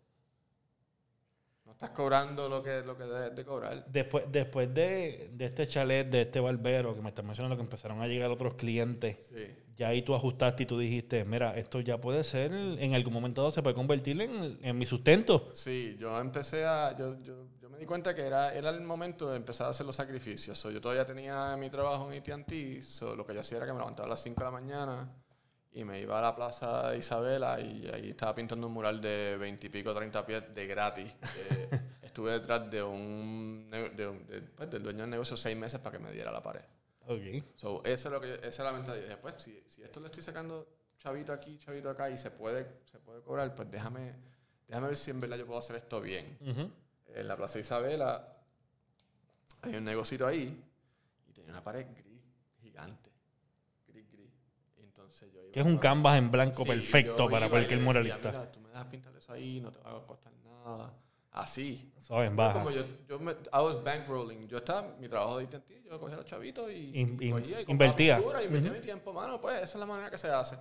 estás cobrando lo que, lo que debes de cobrar. Después, después de, de este chalet, de este barbero, que me estás mencionando que empezaron a llegar otros clientes, Sí. ya ahí tú ajustaste y tú dijiste, mira, esto ya puede ser, en algún momento dado se puede convertir en, en mi sustento. Sí, yo empecé a. Yo, yo, yo me di cuenta que era, era el momento de empezar a hacer los sacrificios. So, yo todavía tenía mi trabajo en ATT, so, lo que yo hacía era que me levantaba a las 5 de la mañana y me iba a la plaza de Isabela y ahí estaba pintando un mural de 20 y pico, 30 pies de gratis. que <laughs> estuve detrás de un, de un- de- pues, del dueño del negocio seis meses para que me diera la pared. Ok. So, eso es lo que yo- esa es la mentalidad. Dije, pues, si, si esto le estoy sacando chavito aquí, chavito acá y se puede, se puede cobrar, pues déjame, déjame ver si en verdad yo puedo hacer esto bien. En la Plaza Isabela hay un negocito ahí y tenía una pared gris gigante. Gris, gris. Y entonces yo iba Que es un canvas en blanco Sí, perfecto para cualquier decía, muralista. Mira, tú me dejas pintar eso ahí, no te va a costar nada. Así. ¿Sabes? Yo Baja. Como yo, yo me, I was bankrolling. Yo estaba, mi trabajo de AT&T, yo cogía a los chavitos y, In- in- cogía y invertía. pintura invertía mi tiempo. Mano, pues esa es la manera que se hace.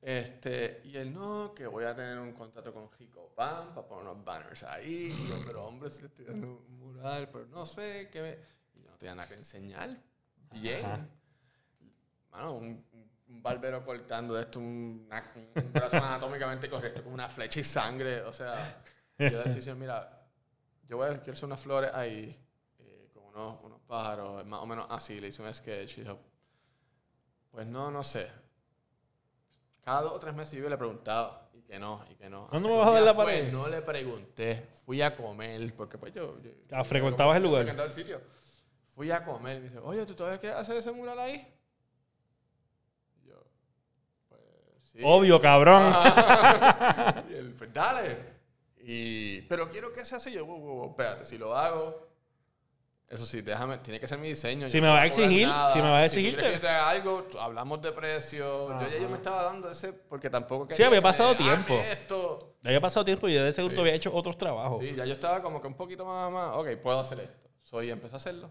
este, y él, no, que voy a tener un contrato con Rico Pan para poner unos banners ahí. Y yo, pero hombre, si le estoy dando un mural, pero no sé, qué me... Y yo no tenía nada que enseñar. Bien. Ajá. Mano, un, un barbero cortando de esto, un, un brazo anatómicamente correcto, con una flecha y sangre. O sea, yo le decía, mira, yo voy a quiero hacer unas flores ahí, eh, con unos, unos pájaros, más o menos así. Le hice un sketch y dijo, pues no, no sé. Cada dos o tres meses yo le preguntaba, y que no, y que no. ¿Cuándo me vas a ver la fue, pared? No le pregunté, fui a comer, porque pues yo... yo- Ah, yo- frecuentabas el yo lugar. frecuentaba el sitio. Fui a comer y me dice, oye, ¿tú todavía quieres hacer ese mural ahí? Y yo, pues sí. Obvio, cabrón. Ajá. <laughs> y él, pues dale. Y, pero quiero que sea así. Yo, wow, wow, wow, espérate, si lo hago, eso sí, déjame, tiene que ser mi diseño. Si yo me no va a exigir, nada. si me va a Si exigir, quieres te- que te haga algo, hablamos de precio. Yo ya yo Ajá. me estaba dando ese, porque tampoco quería Sí, había que me pasado hagan tiempo. Esto. Ya había pasado tiempo y yo de seguro Sí. había hecho otros trabajos. Sí, ya yo estaba como que un poquito más, más, ok, puedo hacer esto. Soy, empecé a hacerlo.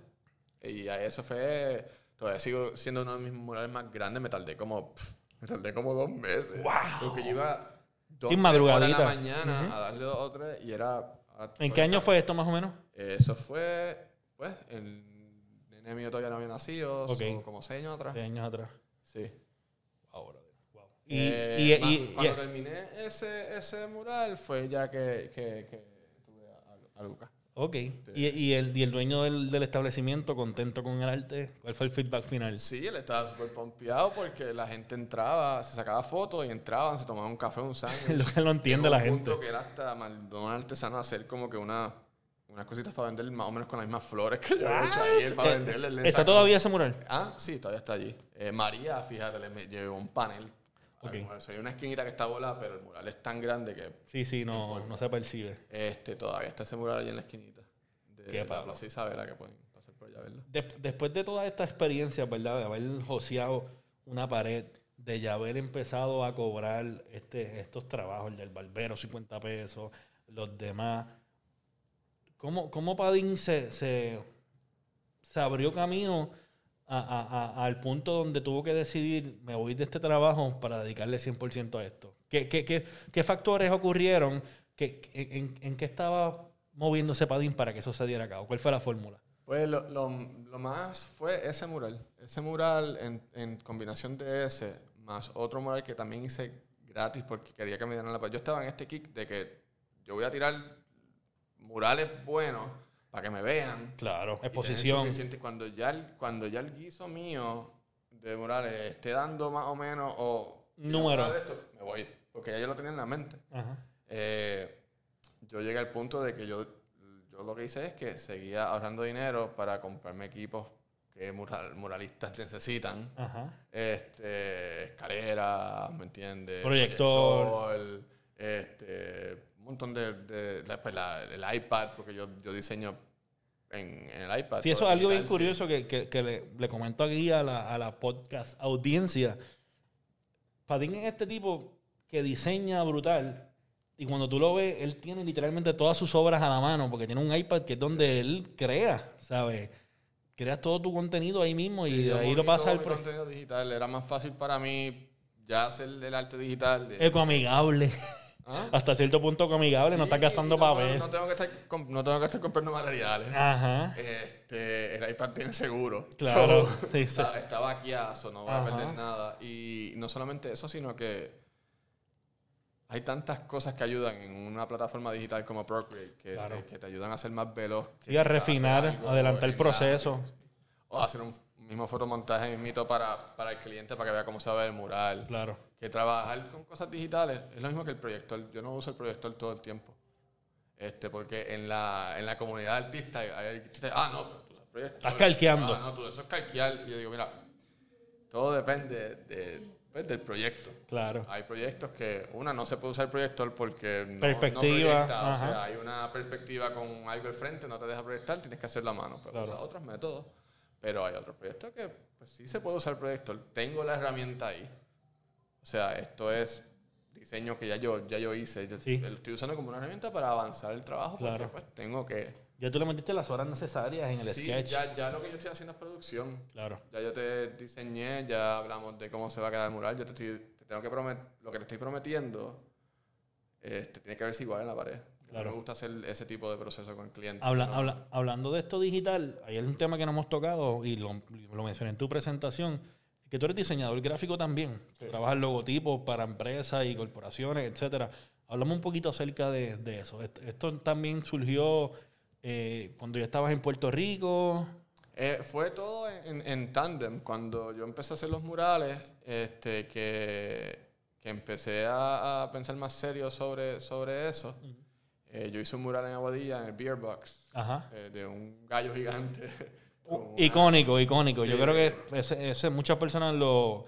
Y a eso fue, todavía sigo siendo uno de mis murales más grandes. Me tardé como, pf, me tardé como dos meses. Wow. Porque yo iba dos horas en la madrugadita. mañana a darle dos o tres y era... ¿En qué año fue esto más o menos? Eso fue, pues, el nene mío todavía no había nacido, Ok. so, como seis años atrás. Seis años atrás. Sí. Ahora, wow. Y, Eh, y- y- cuando y- terminé ese, ese mural fue ya que, que, que tuve a, a Lucas. Ok. Y, y el, y el dueño del, del establecimiento, contento con el arte, ¿cuál fue el feedback final? Sí, él estaba súper pompeado porque la gente entraba, se sacaba fotos y entraban, se tomaban un café, un sándwich. <laughs> Lo que no entiende la un punto gente. que era hasta Maldonado artesano hacer como que una, unas cositas para vender más o menos con las mismas flores que yo había hecho ahí para Eh, venderle. ¿Está todavía ese mural? Ah, sí, todavía está allí. Eh, María, fíjate, le llevó un panel. Ok. Hay una esquinita que está volada, pero el mural es tan grande que Sí, sí, no, no se percibe. este, todavía está ese mural allí en la esquinita de Qué la palo. Plaza Isabela que pueden pasar por allá a verlo. Des- después de toda esta experiencia, ¿verdad? De haber joseado una pared, de ya haber empezado a cobrar este, estos trabajos, el del barbero, 50 pesos, los demás. ¿Cómo, cómo Padín se, se, se abrió camino a- a- a- al punto donde tuvo que decidir, me voy de este trabajo para dedicarle 100% a esto? ¿Qué, qué, qué, qué factores ocurrieron? ¿Qué, qué- en, en qué estaba moviéndose Padín para que eso se diera a cabo? ¿Cuál fue la fórmula? Pues lo, lo, lo más fue ese mural. Ese mural en, en combinación de ese, más otro mural que también hice gratis porque quería que me dieran la paz. Yo estaba en este kick de que yo voy a tirar murales buenos para que me vean. Claro, exposición. Cuando ya, el, cuando ya el guiso mío de murales esté dando más o menos o Número. de esto, me voy. Porque ya yo lo tenía en la mente. Ajá. Eh, yo llegué al punto de que yo, yo lo que hice es que seguía ahorrando dinero para comprarme equipos que mural- muralistas necesitan. Ajá. Este, escaleras, ¿me entiendes? Proyector. Proyector, este, un montón de... de- después la- el iPad, porque yo, yo diseño en, en el iPad. Sí, eso es algo bien sí. curioso que, que- que le, le comento aquí a la, a la podcast audiencia. Padín es este tipo que diseña brutal y cuando tú lo ves, él tiene literalmente todas sus obras a la mano porque tiene un iPad que es donde él crea, ¿sabes? Creas todo tu contenido ahí mismo Sí, y yo ahí lo pasa al pro- contenido digital. Era más fácil para mí ya hacer el arte digital. de- ecoamigable. ¿Ah? Hasta cierto punto amigable, no Sí, estás gastando no papel. No tengo, que estar, no tengo que estar comprando materiales. Ajá. Este, el iPad tiene seguro. Claro, So, <laughs> sí, sí. Vaqueazo, no voy a Ajá. perder nada. Y no solamente eso, sino que hay tantas cosas que ayudan en una plataforma digital como Procreate que, Claro. te, que te ayudan a ser más veloz. que Y a refinar, algo adelantar el proceso. O hacer un mismo fotomontaje mismito para, para el cliente para que vea cómo se ve el mural. Claro. Que trabajar con cosas digitales es lo mismo que el proyector. Yo no uso el proyector todo el tiempo. Este, porque en la, en la comunidad de artistas hay artistas, ah, no, pero tú usas proyector. Estás calqueando. Ah, no, tú eso es calquear. Y yo digo, mira, todo depende de, pues, del proyecto. Claro. Hay proyectos que, una, no se puede usar el proyector porque no, Perspectiva, no proyecta. O sea, hay una perspectiva con algo al frente, no te deja proyectar, tienes que hacerlo a mano. Pero Claro. usa otros métodos. Pero hay otros proyectos que pues, sí se puede usar el proyector. Tengo la herramienta ahí. O sea, esto es diseño que ya yo, ya yo hice. Yo Sí. lo estoy usando como una herramienta para avanzar el trabajo Claro. porque pues tengo que... Ya tú le metiste las horas necesarias en el Sí, sketch. ya, ya lo que yo estoy haciendo es producción. Claro. Ya yo te diseñé, ya hablamos de cómo se va a quedar el mural. Yo te, estoy- te tengo que prometer, lo que te estoy prometiendo, este, tiene que verse igual en la pared. Claro. Me gusta hacer ese tipo de proceso con el cliente. Habla- ¿no? habla- hablando de esto digital, hay un tema que no hemos tocado y lo, lo mencioné en tu presentación, que tú eres diseñador gráfico también. Sí. Trabajas logotipos para empresas y corporaciones, etcétera. Hablamos un poquito acerca de, de eso. Esto, esto también surgió eh, cuando ya estabas en Puerto Rico. Eh, fue todo en, en, tándem. Cuando yo empecé a hacer los murales, este, que, que empecé a, a pensar más serio sobre, sobre eso, eh, yo hice un mural en Aguadilla, en el Beer Box, eh, de un gallo gigante. <laughs> una- Icónico, icónico. Yo creo que ese, ese- muchas personas lo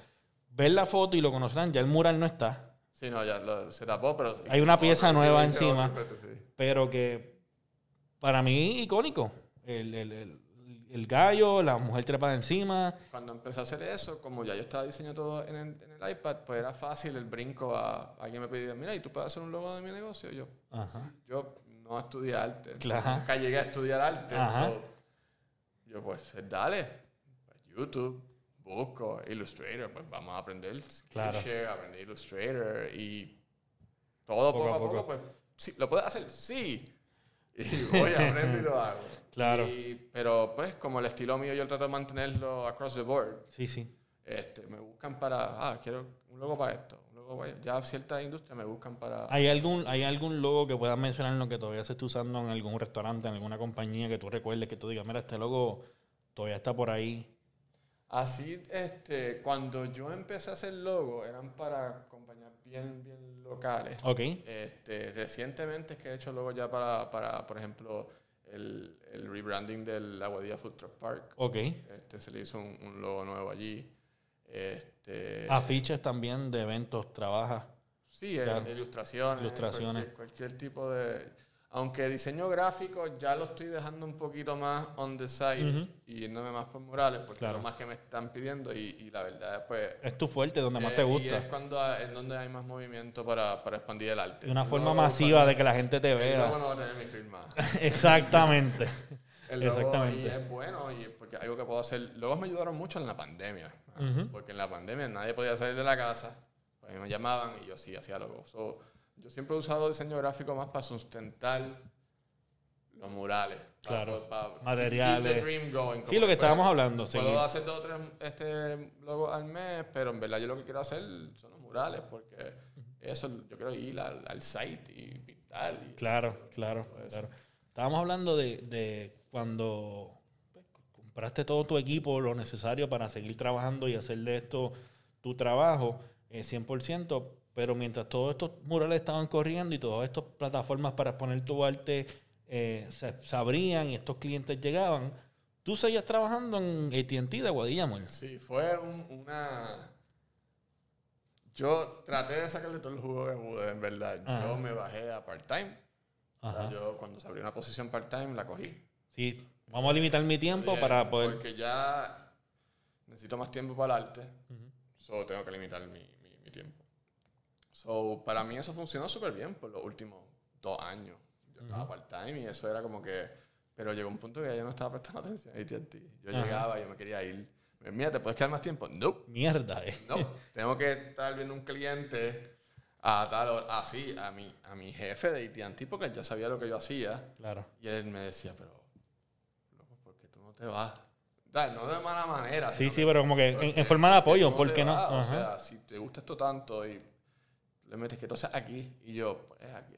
ven la foto y lo conocerán. Ya el mural no está. Sí, no, ya lo- se tapó, pero... Hay una pieza otro, nueva encima. otro, perfecto, sí. pero que para mí icónico. El, el- el- el gallo, la mujer trepada encima. Cuando empecé a hacer eso, como ya yo estaba diseñando todo en el, en iPad, pues era fácil el brinco a alguien me pedía, mira, ¿y tú puedes hacer un logo de mi negocio? Y yo, Ajá. yo no estudié arte. Claro. Nunca llegué a estudiar arte. Ajá. so, yo, pues, dale. Pues, YouTube, busco Illustrator, pues vamos a aprender Claro. Skillshare, aprender Illustrator y todo Poco poco, a a poco, poco. pues, sí, ¿lo puedes hacer? Sí. <laughs> Y voy a aprender y lo hago. Claro. Y- pero, pues, como el estilo mío, yo trato de mantenerlo across the board. Sí, sí. Este, me buscan para, ah, quiero un logo para esto, logo Ya ciertas industrias me buscan para... ¿Hay algún, ¿Hay algún logo que puedas mencionarnos que todavía se esté usando en algún restaurante, en alguna compañía que tú recuerdes que tú digas, mira, este logo todavía está por ahí? Así, este, cuando yo empecé a hacer logo, eran para compañías bien, bien locales. Ok. Este, recientemente es que he hecho logos ya para, para por ejemplo, el, el rebranding del Aguadilla Food Truck Park. Ok. Este, se le hizo un, un logo nuevo allí. Este, Afiches también de eventos, trabaja. Sí, eh, Claro. ilustraciones. Ilustraciones. Cualquier, cualquier tipo de... Aunque diseño gráfico ya lo estoy dejando un poquito más on the side Ujú. y yéndome más por murales porque Claro. es lo más que me están pidiendo y, y la verdad pues... Es tu fuerte, donde más eh, te Y es gusta. cuando en donde hay más movimiento para, para expandir el arte. De una forma logo, masiva para- de que la gente te vea. no va a tener mi firma. <laughs> Exactamente. <laughs> El logo Exactamente. y es bueno y porque algo que puedo hacer. Logos me ayudaron mucho en la pandemia. Ujú. Porque en la pandemia nadie podía salir de la casa. Pues me llamaban y yo sí hacía logos. So, yo siempre he usado diseño gráfico más para sustentar los murales. Claro. para- para Materiales. keep the dream going, Sí, lo que que, estábamos pues, hablando. Puedo seguir. hacer dos o tres este, logos al mes, pero en verdad yo lo que quiero hacer son los murales, porque eso yo quiero ir al, al site y pintar. y- Claro, claro, claro. Estábamos hablando de, de cuando pues, compraste todo tu equipo, lo necesario para seguir trabajando y hacer de esto tu trabajo eh, 100%, pero mientras todos estos murales estaban corriendo y todas estas plataformas para exponer tu arte eh, se, se abrían y estos clientes llegaban, tú seguías trabajando en AT&T de Aguadilla, Mall. Sí, fue un- una... Yo traté de sacarle todo el jugo que pude, en verdad. Ajá. Yo me bajé a part-time. O sea, Ajá. Yo cuando se abrió una posición part-time la cogí. Sí, vamos a limitar mi tiempo Bien, para poder... Porque ya necesito más tiempo para el arte. Ujú. So tengo que limitar mi, mi- mi tiempo. So para mí eso funcionó súper bien por los últimos dos años. Yo estaba part-time y eso era como que... Pero llegó un punto que ya yo no estaba prestando atención a AT&T. Yo Ajá. llegaba yo me quería ir. Mira, ¿te puedes quedar más tiempo? No. Mierda, eh. No, tengo que estar viendo un cliente a tal así, a mi, a mi jefe de AT&T, porque él ya sabía lo que yo hacía. Claro. Y él me decía, pero, loco, ¿por qué tú no te vas? No de mala manera. Sí, sí, pero como que en, "¿Por en forma de apoyo, tú ¿por qué no? O sea, si te gusta esto tanto y le metes que tú seas aquí, y yo, pues aquí,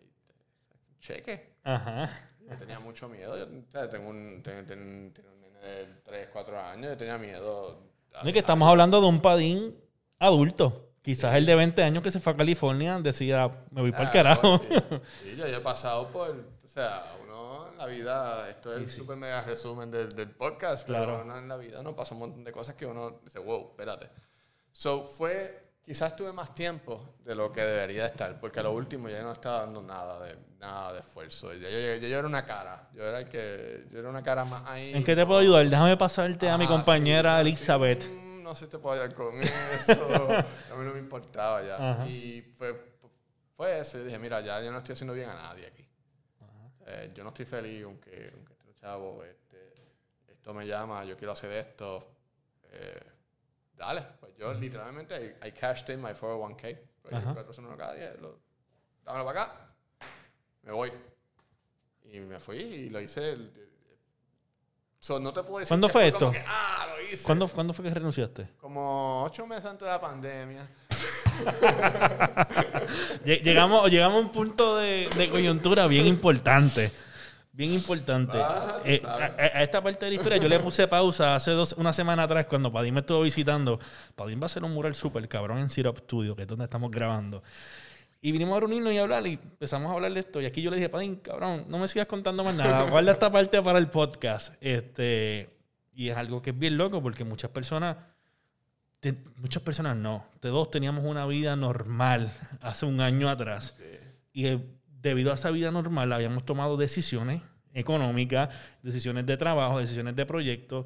cheque. Ajá. Yo tenía mucho miedo. Yo o sea, tengo un, ten- ten- tengo un nene de 3, 4 años. Yo tenía miedo. No, y que estamos hablando de un padín adulto. Quizás el de 20 años que se fue a California decía, me voy para el Ah, carajo. Sí, Sí, yo, yo he pasado por. O sea, uno en la vida. Esto es el super mega resumen del, del podcast. Claro. Pero uno en la vida uno pasa un montón de cosas que uno dice, wow, espérate. So, fue. Quizás tuve más tiempo de lo que debería estar. Porque a lo último ya no estaba dando nada de, nada de esfuerzo. Ya yo, ya yo era una cara. Yo era el que. Yo era una cara más ahí. ¿En qué te puedo ayudar? Déjame pasarte a mi Ajá, compañera sí, Elizabeth. No sé si te ayudar con eso. <laughs> a mí no me importaba ya. Ajá. Y fue, fue eso. Yo dije, mira, ya yo no estoy haciendo bien a nadie aquí. Eh, yo no estoy feliz aunque, aunque esté chavo. Este, esto me llama, yo quiero hacer esto. Eh, dale. Pues yo literalmente, I, I cashed in my 401k. Pues, cuatro personas cada día. Lo, dámelo para acá. Me voy. Y me fui y lo hice. el- So, no te puedo decir ¿Cuándo que fue como esto? que, ah, lo hice. ¿Cuándo, ¿Cuándo fue que renunciaste? Como ocho meses antes de la pandemia. <laughs> Lle- Llegamos, llegamos a un punto de, de coyuntura bien importante. Bien importante. Ah, Eh, a, esta parte de la historia yo le puse pausa hace dos, una semana atrás cuando Padín me estuvo visitando. Padín va a hacer un mural súper cabrón en Syrup Studio, que es donde estamos grabando. Y vinimos a reunirnos y a hablar y empezamos a hablar de esto. Y aquí yo le dije, Padín, cabrón, no me sigas contando más nada. <laughs> Guarda esta parte para el podcast. Este, y es algo que es bien loco porque muchas personas te- muchas personas no. Todos teníamos una vida normal <laughs> hace un año atrás. Y eh, debido a esa vida normal habíamos tomado decisiones económicas, decisiones de trabajo, decisiones de proyectos,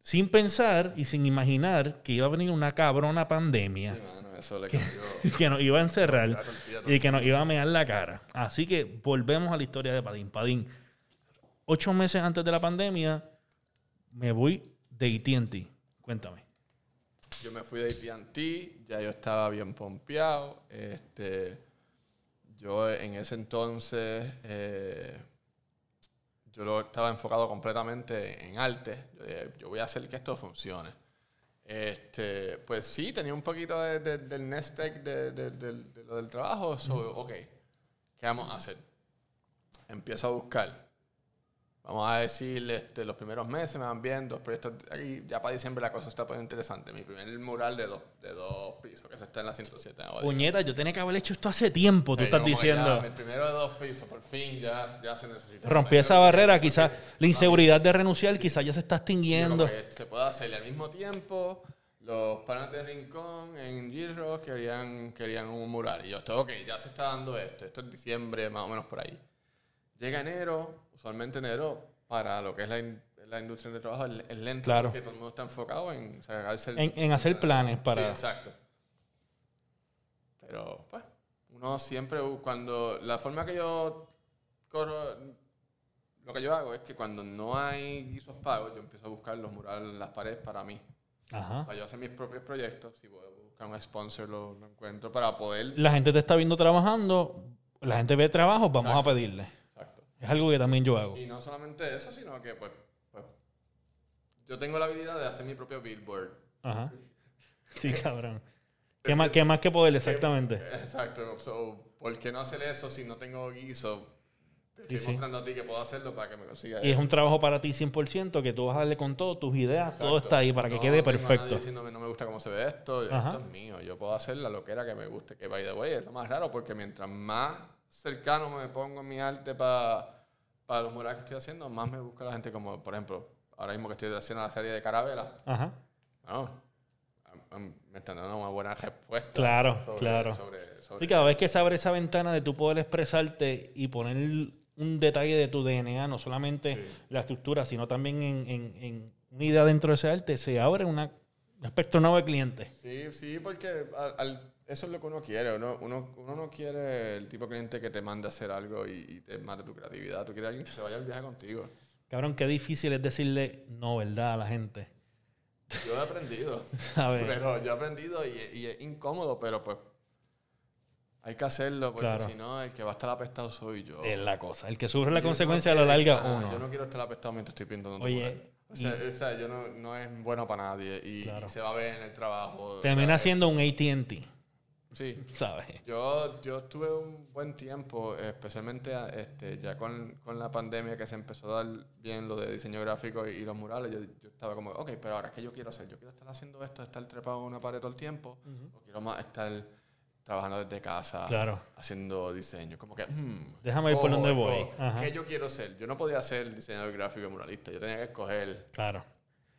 sin pensar y sin imaginar que iba a venir una cabrona pandemia Sí, eso le cambió. <laughs> que nos iba a encerrar y que nos iba a mear la cara. Así que volvemos a la historia de Padín. Padín, ocho meses antes de la pandemia, me voy de AT&T. Cuéntame. Yo me fui de AT&T, ya yo estaba bien pompeado. Este, yo en ese entonces, eh, yo lo estaba enfocado completamente en arte. Yo, dije, yo voy a hacer que esto funcione. Este, pues sí, tenía un poquito de- de- del nest de lo del trabajo. So, ok, ¿qué vamos a hacer? Empiezo a buscar. Vamos a decir, este, los primeros meses me van viendo dos proyectos. Aquí, ya para diciembre la cosa está poniendo interesante. Mi primer mural de dos, de dos pisos, que se está en la 107. en Aguadilla. Puñeta, yo tenía que haber hecho esto hace tiempo, tú estás diciendo. ya, el primero de dos pisos, por fin, ya, ya se necesita. Rompí esa barrera, quizás la inseguridad de renunciar quizás ya se está extinguiendo. que se puede hacer y al mismo tiempo. Los panas de Rincón en Giro querían, querían un mural. Y yo estoy, ok, ya se está dando esto. Esto es diciembre, más o menos por ahí. Llega enero, usualmente enero, para lo que es la, in- la industria de trabajo, es, es lento. Claro. Porque todo el mundo está enfocado en, sacarse el- En- en hacer planes para- Sí, exacto. Pero, pues, uno siempre, cuando. La forma que yo corro. Lo que yo hago es que cuando no hay guisos pagos, yo empiezo a buscar los murales en las paredes para mí. Ajá. Para yo hacer mis propios proyectos. Si voy a buscar un sponsor, lo, lo encuentro para poder. La gente te está viendo trabajando, la gente ve trabajo, vamos Exacto. a pedirle. Exacto. Es algo que también yo hago. Y no solamente eso, sino que, pues, pues, yo tengo la habilidad de hacer mi propio billboard. Ajá. <laughs> Sí, cabrón. ¿Qué más, qué más que poder? Exactamente. Exacto. So, ¿Por qué no hacer eso si no tengo guiso? Te Sí, estoy sí. mostrando a ti que puedo hacerlo para que me consiga Y es un trabajo para ti 100%, que tú vas a darle con todo, tus ideas, todo está ahí para que No quede tengo a nadie perfecto. diciéndome no me gusta cómo se ve esto, Ajá. esto es mío, yo puedo hacer la loquera que me guste, que by the way es lo más raro porque mientras más cercano me pongo en mi arte para los murales que estoy haciendo, más me busca la gente como, por ejemplo, ahora mismo que estoy haciendo la serie de Carabela, Ajá. am- me están dando una buena respuesta. Claro, sobre- claro. sobre- sobre- Sí, cada vez que se abre esa ventana de tú poder expresarte y poner un detalle de tu DNA, no solamente Sí. la estructura, sino también en, en- en una idea dentro de ese arte, se abre una, un aspecto nuevo de cliente. Sí, sí, porque al- al- eso es lo que uno quiere. Uno, uno, uno no quiere el tipo de cliente que te mande a hacer algo y, y te mate tu creatividad. Tú quieres alguien que se vaya al viaje contigo. Cabrón, qué difícil es decirle no, ¿verdad? A la gente. Yo he aprendido. <laughs> ¿Sabes? pero yo he aprendido y, y es incómodo, pero pues Hay que hacerlo porque Claro. si no, el que va a estar apestado soy yo. Es la cosa. El que sufre la Yo no consecuencia a la larga, uno. Yo no quiero estar apestado mientras estoy pintando Oye. O sea, o sea, yo no, no es bueno para nadie y, Claro. y se va a ver en el trabajo. o Termina sea, siendo un ATT, Sí. <laughs> ¿sabes? Yo, yo tuve un buen tiempo, especialmente este, ya con, con la pandemia que se empezó a dar bien lo de diseño gráfico y, y los murales. Yo, yo estaba como, ok, pero ahora, ¿qué yo quiero hacer? Yo quiero estar haciendo esto, estar trepado en una pared todo el tiempo, o quiero más estar trabajando desde casa, Claro. haciendo diseño. Como que, hmm, Déjame ir por donde voy. Ajá. ¿Qué yo quiero ser? Yo no podía ser diseñador gráfico y muralista. Yo tenía que escoger Claro.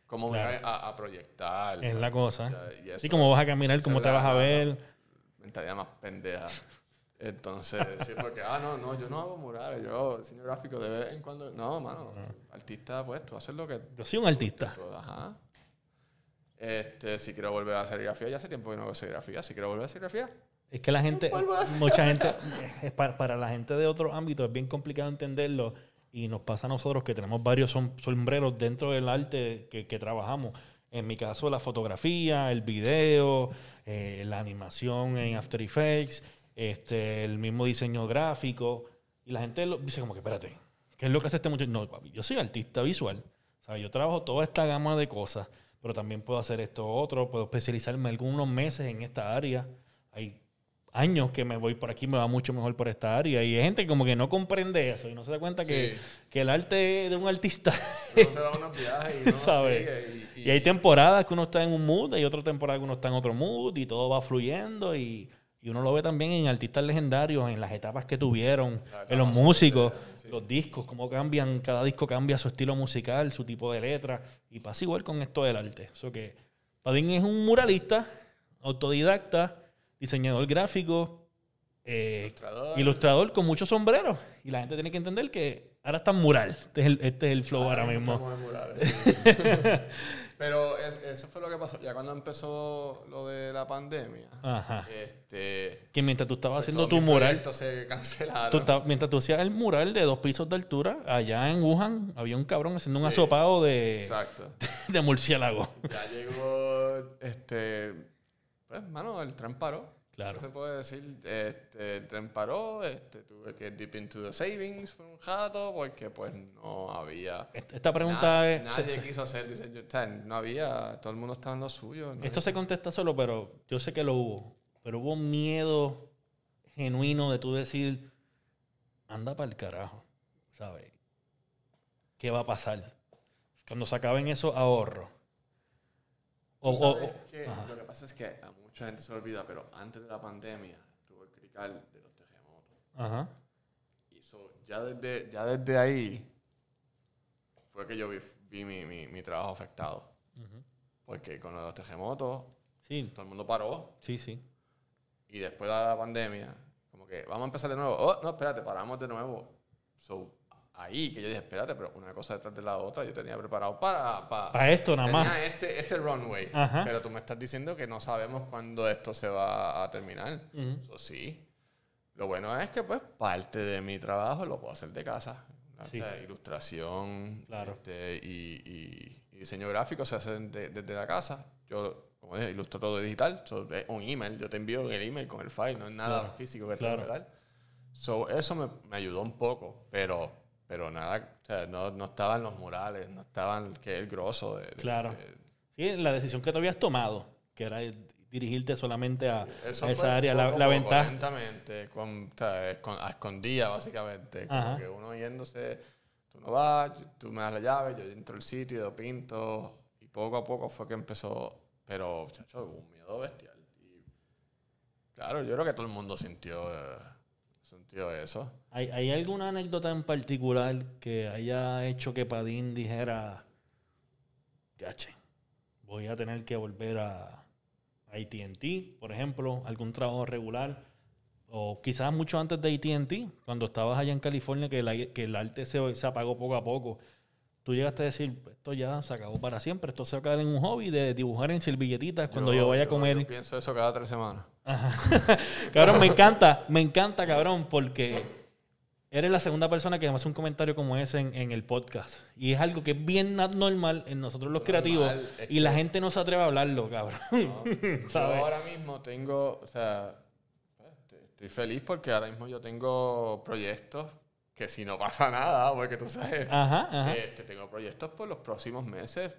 cómo me iba a, a proyectar. Es la cosa. Y eso- como vas a caminar, cómo te vas a ver. Mentalidad más pendeja. Entonces, sí, porque, ah, no, no, yo no hago murales, yo diseño gráfico de vez en cuando. No, mano, artista, pues tú haces lo que. Yo soy un artista. tú- ajá. Este, si quiero volver a hacer serigrafía, ya hace tiempo que no hago serigrafía. Si quiero volver a serigrafía, Es que la gente, hacer mucha gente, es para, para la gente de otros ámbitos es bien complicado entenderlo y nos pasa a nosotros que tenemos varios som- sombreros dentro del arte que, que trabajamos. En mi caso, la fotografía, el video, eh, la animación en After Effects, este, el mismo diseño gráfico. Y la gente dice como que, espérate, ¿qué es lo que hace este muchacho? No, papi, yo soy artista visual. ¿sabes? Yo trabajo toda esta gama de cosas, pero también puedo hacer esto otro, puedo especializarme algunos meses en esta área. Hay años que me voy por aquí, me va mucho mejor por esta área. Y hay gente que como que no comprende eso y no se da cuenta que, Sí. que el arte de un artista... <laughs> uno se va a unos viajes y <laughs> ¿Sabes? sigue. Y, Y hay temporadas que uno está en un mood, hay otra temporada que uno está en otro mood y todo va fluyendo y, y uno lo ve también en artistas legendarios, en las etapas que tuvieron, en los músicos, sobre- sí. los discos, cómo cambian, cada disco cambia su estilo musical, su tipo de letra y pasa igual con esto del arte. Eso que Padín es un muralista, autodidacta, diseñador gráfico, eh, Ilustrador. ilustrador con muchos sombreros y la gente tiene que entender que ahora está en mural. Este es el, este es el flow ahora mismo. Estamos en murales, <laughs> sí. Pero es- eso fue lo que pasó. Ya cuando empezó lo de la pandemia, Ajá. este, Que mientras tú estabas pues, haciendo tu mural, se cancelaron. tú estabas- mientras tú hacías el mural de dos pisos de altura, allá en Wuhan había un cabrón haciendo un Sí. asopado de, Exacto. <laughs> de murciélago. Ya llegó, este, pues, mano, el tren paró. Claro. ¿Qué se puede decir? Este, el tren paró, este, tuve que dip into the savings por un rato porque pues no había... Esta pregunta na- es... Nadie se- quiso hacer o sea, no había, todo el mundo estaba en lo suyo. esto se contesta solo, pero yo sé que lo hubo. Pero hubo un miedo genuino de tú decir, anda para el carajo, ¿sabes? ¿Qué va a pasar? Cuando se acaben esos ahorros. O- o- sabes o- que lo que pasa es que a mucha gente se olvida, pero antes de la pandemia tuvo el crical de los terremotos. Ajá. Y so, ya, desde, ya desde ahí fue que yo vi, vi mi, mi, mi trabajo afectado. Ujú. Porque con los terremotos Sí, todo el mundo paró sí, sí. y después de la pandemia, como que vamos a empezar de nuevo. Oh, no, espérate, paramos de nuevo. So, ahí que yo dije, espérate, pero una cosa detrás de la otra, yo tenía preparado para... para Para esto nada tenía más. Este, este runway, Ajá. pero tú me estás diciendo que no sabemos cuándo esto se va a terminar. Ujú. So, sí. Lo bueno es que pues parte de mi trabajo lo puedo hacer de casa. O Sí. sea, ilustración Claro. este, y, y- y diseño gráfico se hacen de- desde la casa. Yo, como dije, ilustro todo digital. So, es un email. Yo te envío el email con el file. No es nada Claro. físico que te Claro. dar. So, eso me, me ayudó un poco, pero, pero nada, o sea, no, no estaban los murales, no estaban que el grosso de, de- Claro. de- Sí, la decisión que tú habías tomado, que era dirigirte solamente a, esa área. La, la ventaja. lentamente, con, o sea, escon- a escondida, básicamente. Como que uno yéndose, tú no vas, tú me das la llave, yo entro al sitio, yo pinto. Y poco a poco fue que empezó. Pero, chacho, un miedo bestial. Y, claro, yo creo que todo el mundo sintió, eh, sintió eso. ¿Hay, ¿Hay alguna anécdota en particular que haya hecho que Padín dijera, yache, voy a tener que volver a ATT, por ejemplo, algún trabajo regular? O quizás mucho antes de ATT, cuando estabas allá en California, que, la- que el arte se, se apagó poco a poco. Tú llegaste a decir, esto ya se acabó para siempre, esto se va a quedar en un hobby de dibujar en servilletitas cuando yo, vaya a comer. Yo pienso eso cada tres semanas. <laughs> Cabrón, me encanta, me encanta, cabrón, porque eres la segunda persona que me hace un comentario como ese en, en el podcast. Y es algo que es bien normal en nosotros los creativos. Normal, Y la gente no se atreve a hablarlo, cabrón. <laughs> Yo ¿Sabes? ahora mismo tengo, o sea, pues, estoy feliz porque ahora mismo yo tengo proyectos que si no pasa nada, porque tú sabes, Ajá, ajá. este, tengo proyectos por los próximos meses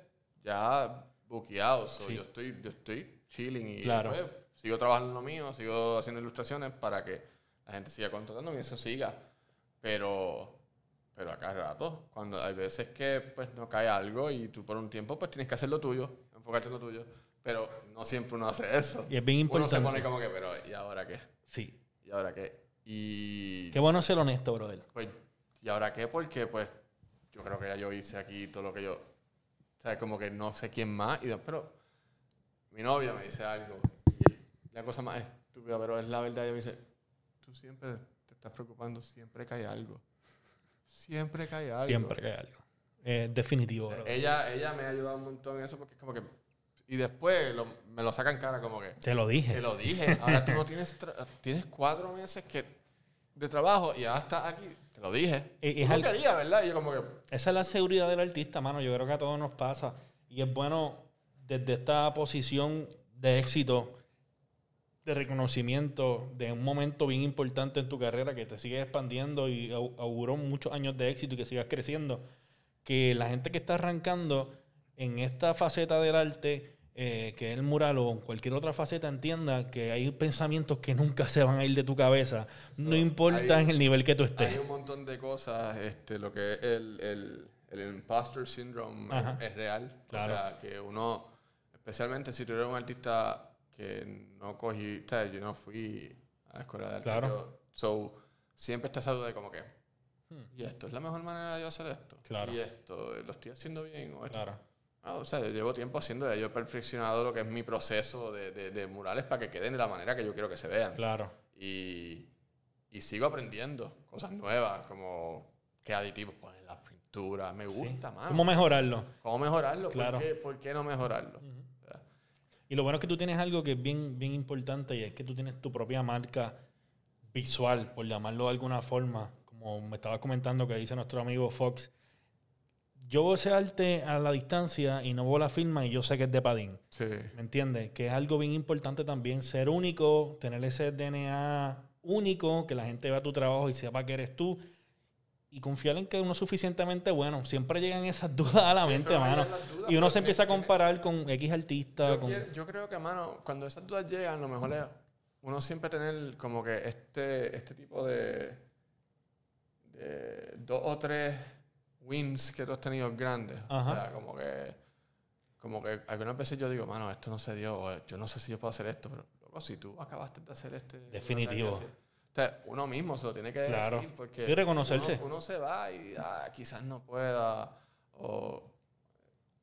ya buqueados. So, Sí. Yo estoy, yo estoy chilling y Claro. pues, sigo trabajando en lo mío, sigo haciendo ilustraciones para que la gente siga contratando y eso siga. Pero, pero acá rato, cuando hay veces que pues no cae algo y tú por un tiempo pues tienes que hacer lo tuyo, enfocarte en lo tuyo. Pero no siempre uno hace eso. Y es bien Uno se importante. pone como que, pero ¿y ahora qué? Sí. ¿Y ahora qué? Y Qué bueno ser honesto, brother. pues, ¿y ahora qué? Porque pues yo creo que ya yo hice aquí todo lo que yo... O sea, como que no sé quién más. Y, pero mi novia me dice algo. La cosa más estúpida, pero es la verdad. Ella me dice, tú siempre te estás preocupando, siempre cae algo. Siempre cae algo. Siempre hay algo. Eh, definitivo. Ella, ella me ha ayudado un montón en eso porque es como que... Y después lo- me lo sacan cara como que... Te lo dije. Te lo dije. Ahora tú no tienes, tienes cuatro meses que, de trabajo y ahora estás aquí. Te lo dije. Es no al- quería, ¿verdad? Y yo como que... Esa es la seguridad del artista, mano. Yo creo que a todos nos pasa. Y es bueno, desde esta posición de éxito, de reconocimiento, de un momento bien importante en tu carrera que te sigue expandiendo y au- auguró muchos años de éxito y que sigas creciendo, que la gente que está arrancando en esta faceta del arte, eh, que es el mural o cualquier otra faceta, entienda que hay pensamientos que nunca se van a ir de tu cabeza, no So, importa hay- en el nivel que tú estés. Hay un montón de cosas, este, lo que es el, el, el imposter syndrome es, es real. Claro. O sea, que uno, especialmente si tú eres un artista que no cogí, o sea, yo no fui a la escuela de arte. Claro. yo- so, siempre está esa duda de como que, ¿y esto es la mejor manera de yo hacer esto? Hmm. Claro. ¿Y esto lo estoy haciendo bien? ¿O esto? Claro. Ah, o sea, yo llevo tiempo haciendo, yo he perfeccionado lo que es mi proceso de, de- de murales para que queden de la manera que yo quiero que se vean. Claro. Y, y sigo aprendiendo cosas nuevas, como qué aditivos poner en las pinturas. Me gusta, más. ¿Cómo mejorarlo? ¿Cómo mejorarlo? Claro. ¿Por, qué, por qué no mejorarlo? Y lo bueno es que tú tienes algo que es bien, bien importante y es que tú tienes tu propia marca visual, por llamarlo de alguna forma, como me estabas comentando que dice nuestro amigo Fox. Yo veo ese arte a la distancia y no veo la firma y yo sé que es de Padín. Sí. ¿Me entiendes? Que es algo bien importante también ser único, tener ese DNA único, que la gente vea tu trabajo y sepa que eres tú. Y confiar en que uno es suficientemente bueno. Siempre llegan esas <laughs> dudas a la mente, Siempre mano. dudas, Y uno pero se empieza a comparar con X artista. Yo, con... quiero- yo creo que, mano, cuando esas dudas llegan, lo mejor es uno siempre tener como que este, este tipo de, de dos o tres wins que tú has tenido grandes. Ajá. O sea, como que, como que algunas veces yo digo, mano, esto no se dio, yo no sé si yo puedo hacer esto, pero loco, si tú acabaste de hacer este... Definitivo. O sea, uno mismo se lo tiene que Claro. decir porque Y reconocerse. Uno, uno se va y ah, quizás no pueda o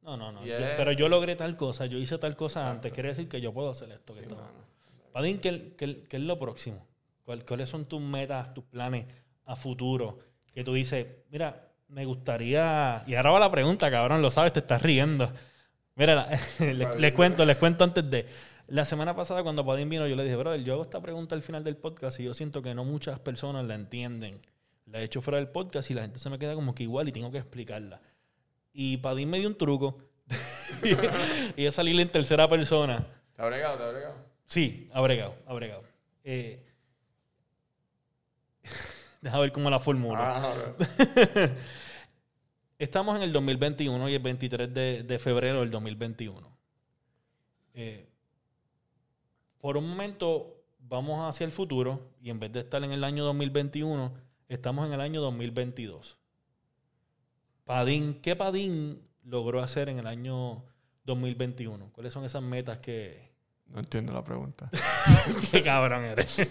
No, no, no. Yo- pero yo logré tal cosa, yo hice tal cosa Exacto. antes. Quiere decir que yo puedo hacer esto. que sí, mano. Padín, ¿qué, qué- qué es lo próximo? ¿Cuál- ¿Cuáles son tus metas, tus planes a futuro? Que tú dices, mira, me gustaría... Y ahora va la pregunta, cabrón, lo sabes, te estás riendo. Mira, les, <laughs> les cuento, les cuento antes de... La semana pasada cuando Padín vino, yo le dije, brother, yo hago esta pregunta al final del podcast y yo siento que no muchas personas la entienden. La he hecho fuera del podcast y la gente se me queda como que igual y tengo que explicarla. Y Padín me dio un truco. <laughs> y es salir en tercera persona. ¿Te ha bregado? ¿Te ha bregado? Sí, ha bregado, ha bregado. Eh, <laughs> deja ver cómo la formulo. Ah. <laughs> Estamos en el 2021 y el 23 de, de febrero del 2021. Eh, por un momento vamos hacia el futuro y en vez de estar en el año 2021, estamos en el año 2022. Padín, ¿qué Padín logró hacer en el año 2021? ¿Cuáles son esas metas que... No entiendo la pregunta. <laughs> Qué cabrón eres. <laughs>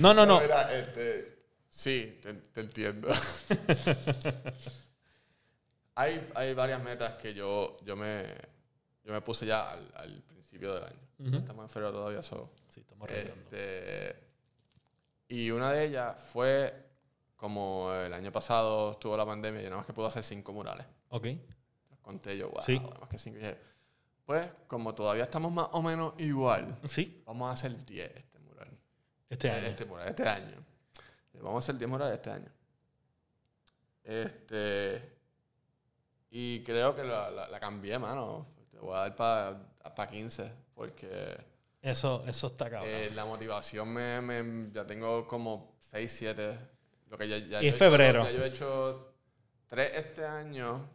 no, no, no. Mira, este, sí, te, te entiendo. <laughs> hay, hay varias metas que yo, yo, me, yo me puse ya al, al principio del año. Estamos en febrero todavía solo. Sí, estamos. Este, y una de ellas fue como el año pasado estuvo la pandemia, yo nada más que pude hacer cinco murales. Ok. Los conté yo, wow, Sí. nada más que cinco. Y pues, como todavía estamos más o menos igual, Sí, vamos a hacer 10 este mural. este año. Este mural, este año. Vamos a hacer 10 murales este año. Este. Y creo que la, la, la cambié, mano. Te voy a dar para 15. Porque Eso, eso está cabrón. Eh, la motivación me, me- ya tengo como 6, 7. Lo que ya, ya Y es he hecho- febrero. ya yo he hecho 3 este año.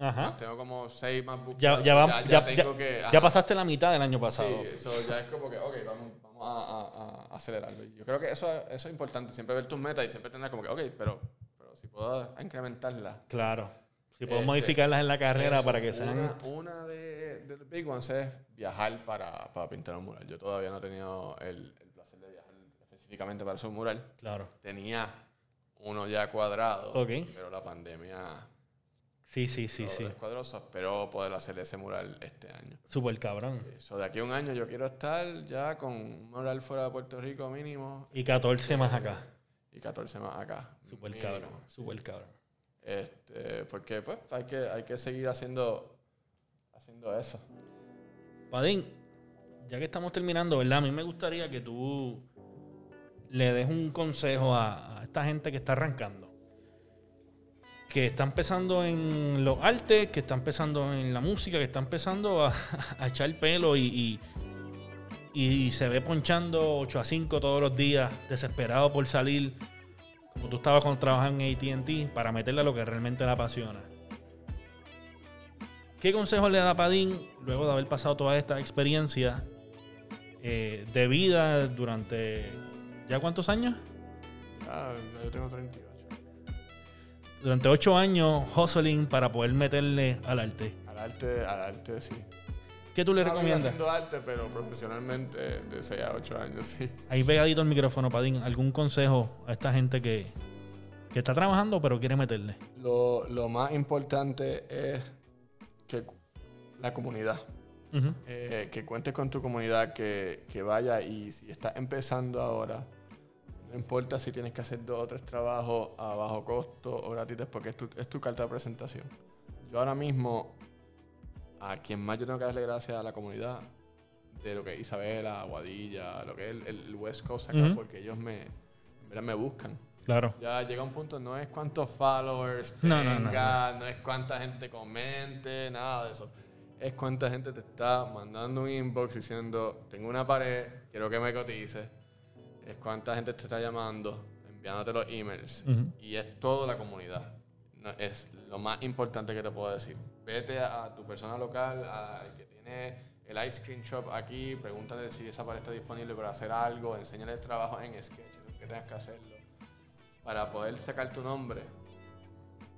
Ajá. Tengo como 6 más buscados. ya, ya, ya, tengo que. ya pasaste la mitad del año pasado. Sí, eso ya es como que, ok, vamos, vamos a, a- a acelerarlo. Yo creo que eso, eso es importante, siempre ver tus metas y siempre tener como que, ok, pero, pero si puedo incrementarlas. Claro. Si puedo Este, modificarlas en la carrera Eso, para que sean. Una, una de, de los big ones es viajar para, para pintar un mural. Yo todavía no he tenido el, el placer de viajar específicamente para hacer un mural. Claro. Tenía uno ya cuadrado, Ok. pero la pandemia Sí, sí, sí, sí. descuadró. So, Espero poder hacer ese mural este año. Súper cabrón. Eso de aquí a un año yo quiero estar ya con un mural fuera de Puerto Rico mínimo Y 14 más acá. y 14 más acá. Súper cabrón. Súper cabrón. Este, porque pues hay que, hay que seguir haciendo, haciendo eso. Padín, ya que estamos terminando, ¿verdad? A mí me gustaría que tú le des un consejo a, esta gente que está arrancando. Que está empezando en los artes, que está empezando en la música, que está empezando a, <laughs> a echar pelo y, y se ve ponchando 8 a 5 todos los días, desesperado por salir, como tú estabas cuando trabajabas en ATT, para meterle a lo que realmente le apasiona. ¿Qué consejo le da Padín luego de haber pasado toda esta experiencia eh, de vida durante ya cuántos años? Ah, yo tengo 38. Durante ocho años hustling para poder meterle al arte. Al arte, al arte sí. ¿Qué tú le vengo recomiendas? haciendo arte, pero profesionalmente de 6 a 8 años, sí. Ahí pegadito el micrófono, Padín. ¿Algún consejo a esta gente que, que está trabajando pero quiere meterle? Lo, lo más importante es que la comunidad. Eh, que cuentes con tu comunidad, que, que vaya y si estás empezando ahora, no importa si tienes que hacer dos o tres trabajos a bajo costo o gratis, porque es tu, es tu carta de presentación. Yo ahora mismo, a quien más yo tengo que darle gracias a la comunidad, de lo que es Isabela, Aguadilla, lo que es el, el West Coast acá, porque ellos me, me buscan. Claro. Ya llega un punto, no es cuántos followers No, no, tenga, no, no, es cuánta gente comente, nada de eso. Es cuánta gente te está mandando un inbox diciendo, tengo una pared, quiero que me cotices. Es cuánta gente te está llamando, enviándote los emails. Y es toda la comunidad. No, es lo más importante que te puedo decir. Vete a, a tu persona local, al que tiene el ice cream shop aquí, pregúntale si esa pared está disponible para hacer algo, enséñale el trabajo en sketches, que tengas que hacerlo para poder sacar tu nombre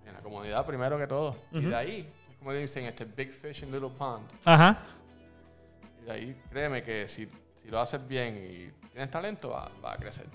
en la comunidad primero que todo. Y Ujú. de ahí, como dicen, este big fish in little pond. Ajá. Y de ahí, créeme que si, si lo haces bien y tienes talento, va, va a crecer.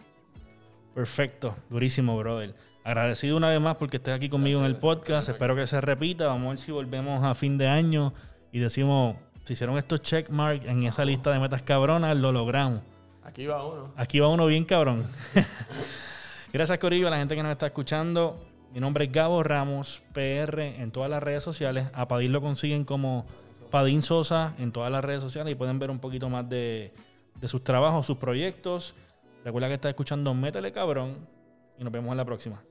Perfecto. Durísimo, brother. Agradecido una vez más porque estés aquí conmigo en el podcast. Espero que se repita. Vamos a ver si volvemos a fin de año y decimos, si hicieron estos checkmarks en esa lista de metas cabronas, lo logramos. Aquí va uno. Aquí va uno bien cabrón. <laughs> Gracias, Corillo, a la gente que nos está escuchando. Mi nombre es Gabo Ramos, PR, en todas las redes sociales. A Padín lo consiguen como Padín Sosa en todas las redes sociales y pueden ver un poquito más de, de sus trabajos, sus proyectos. Recuerda que estás escuchando Métele Cabrón y nos vemos en la próxima.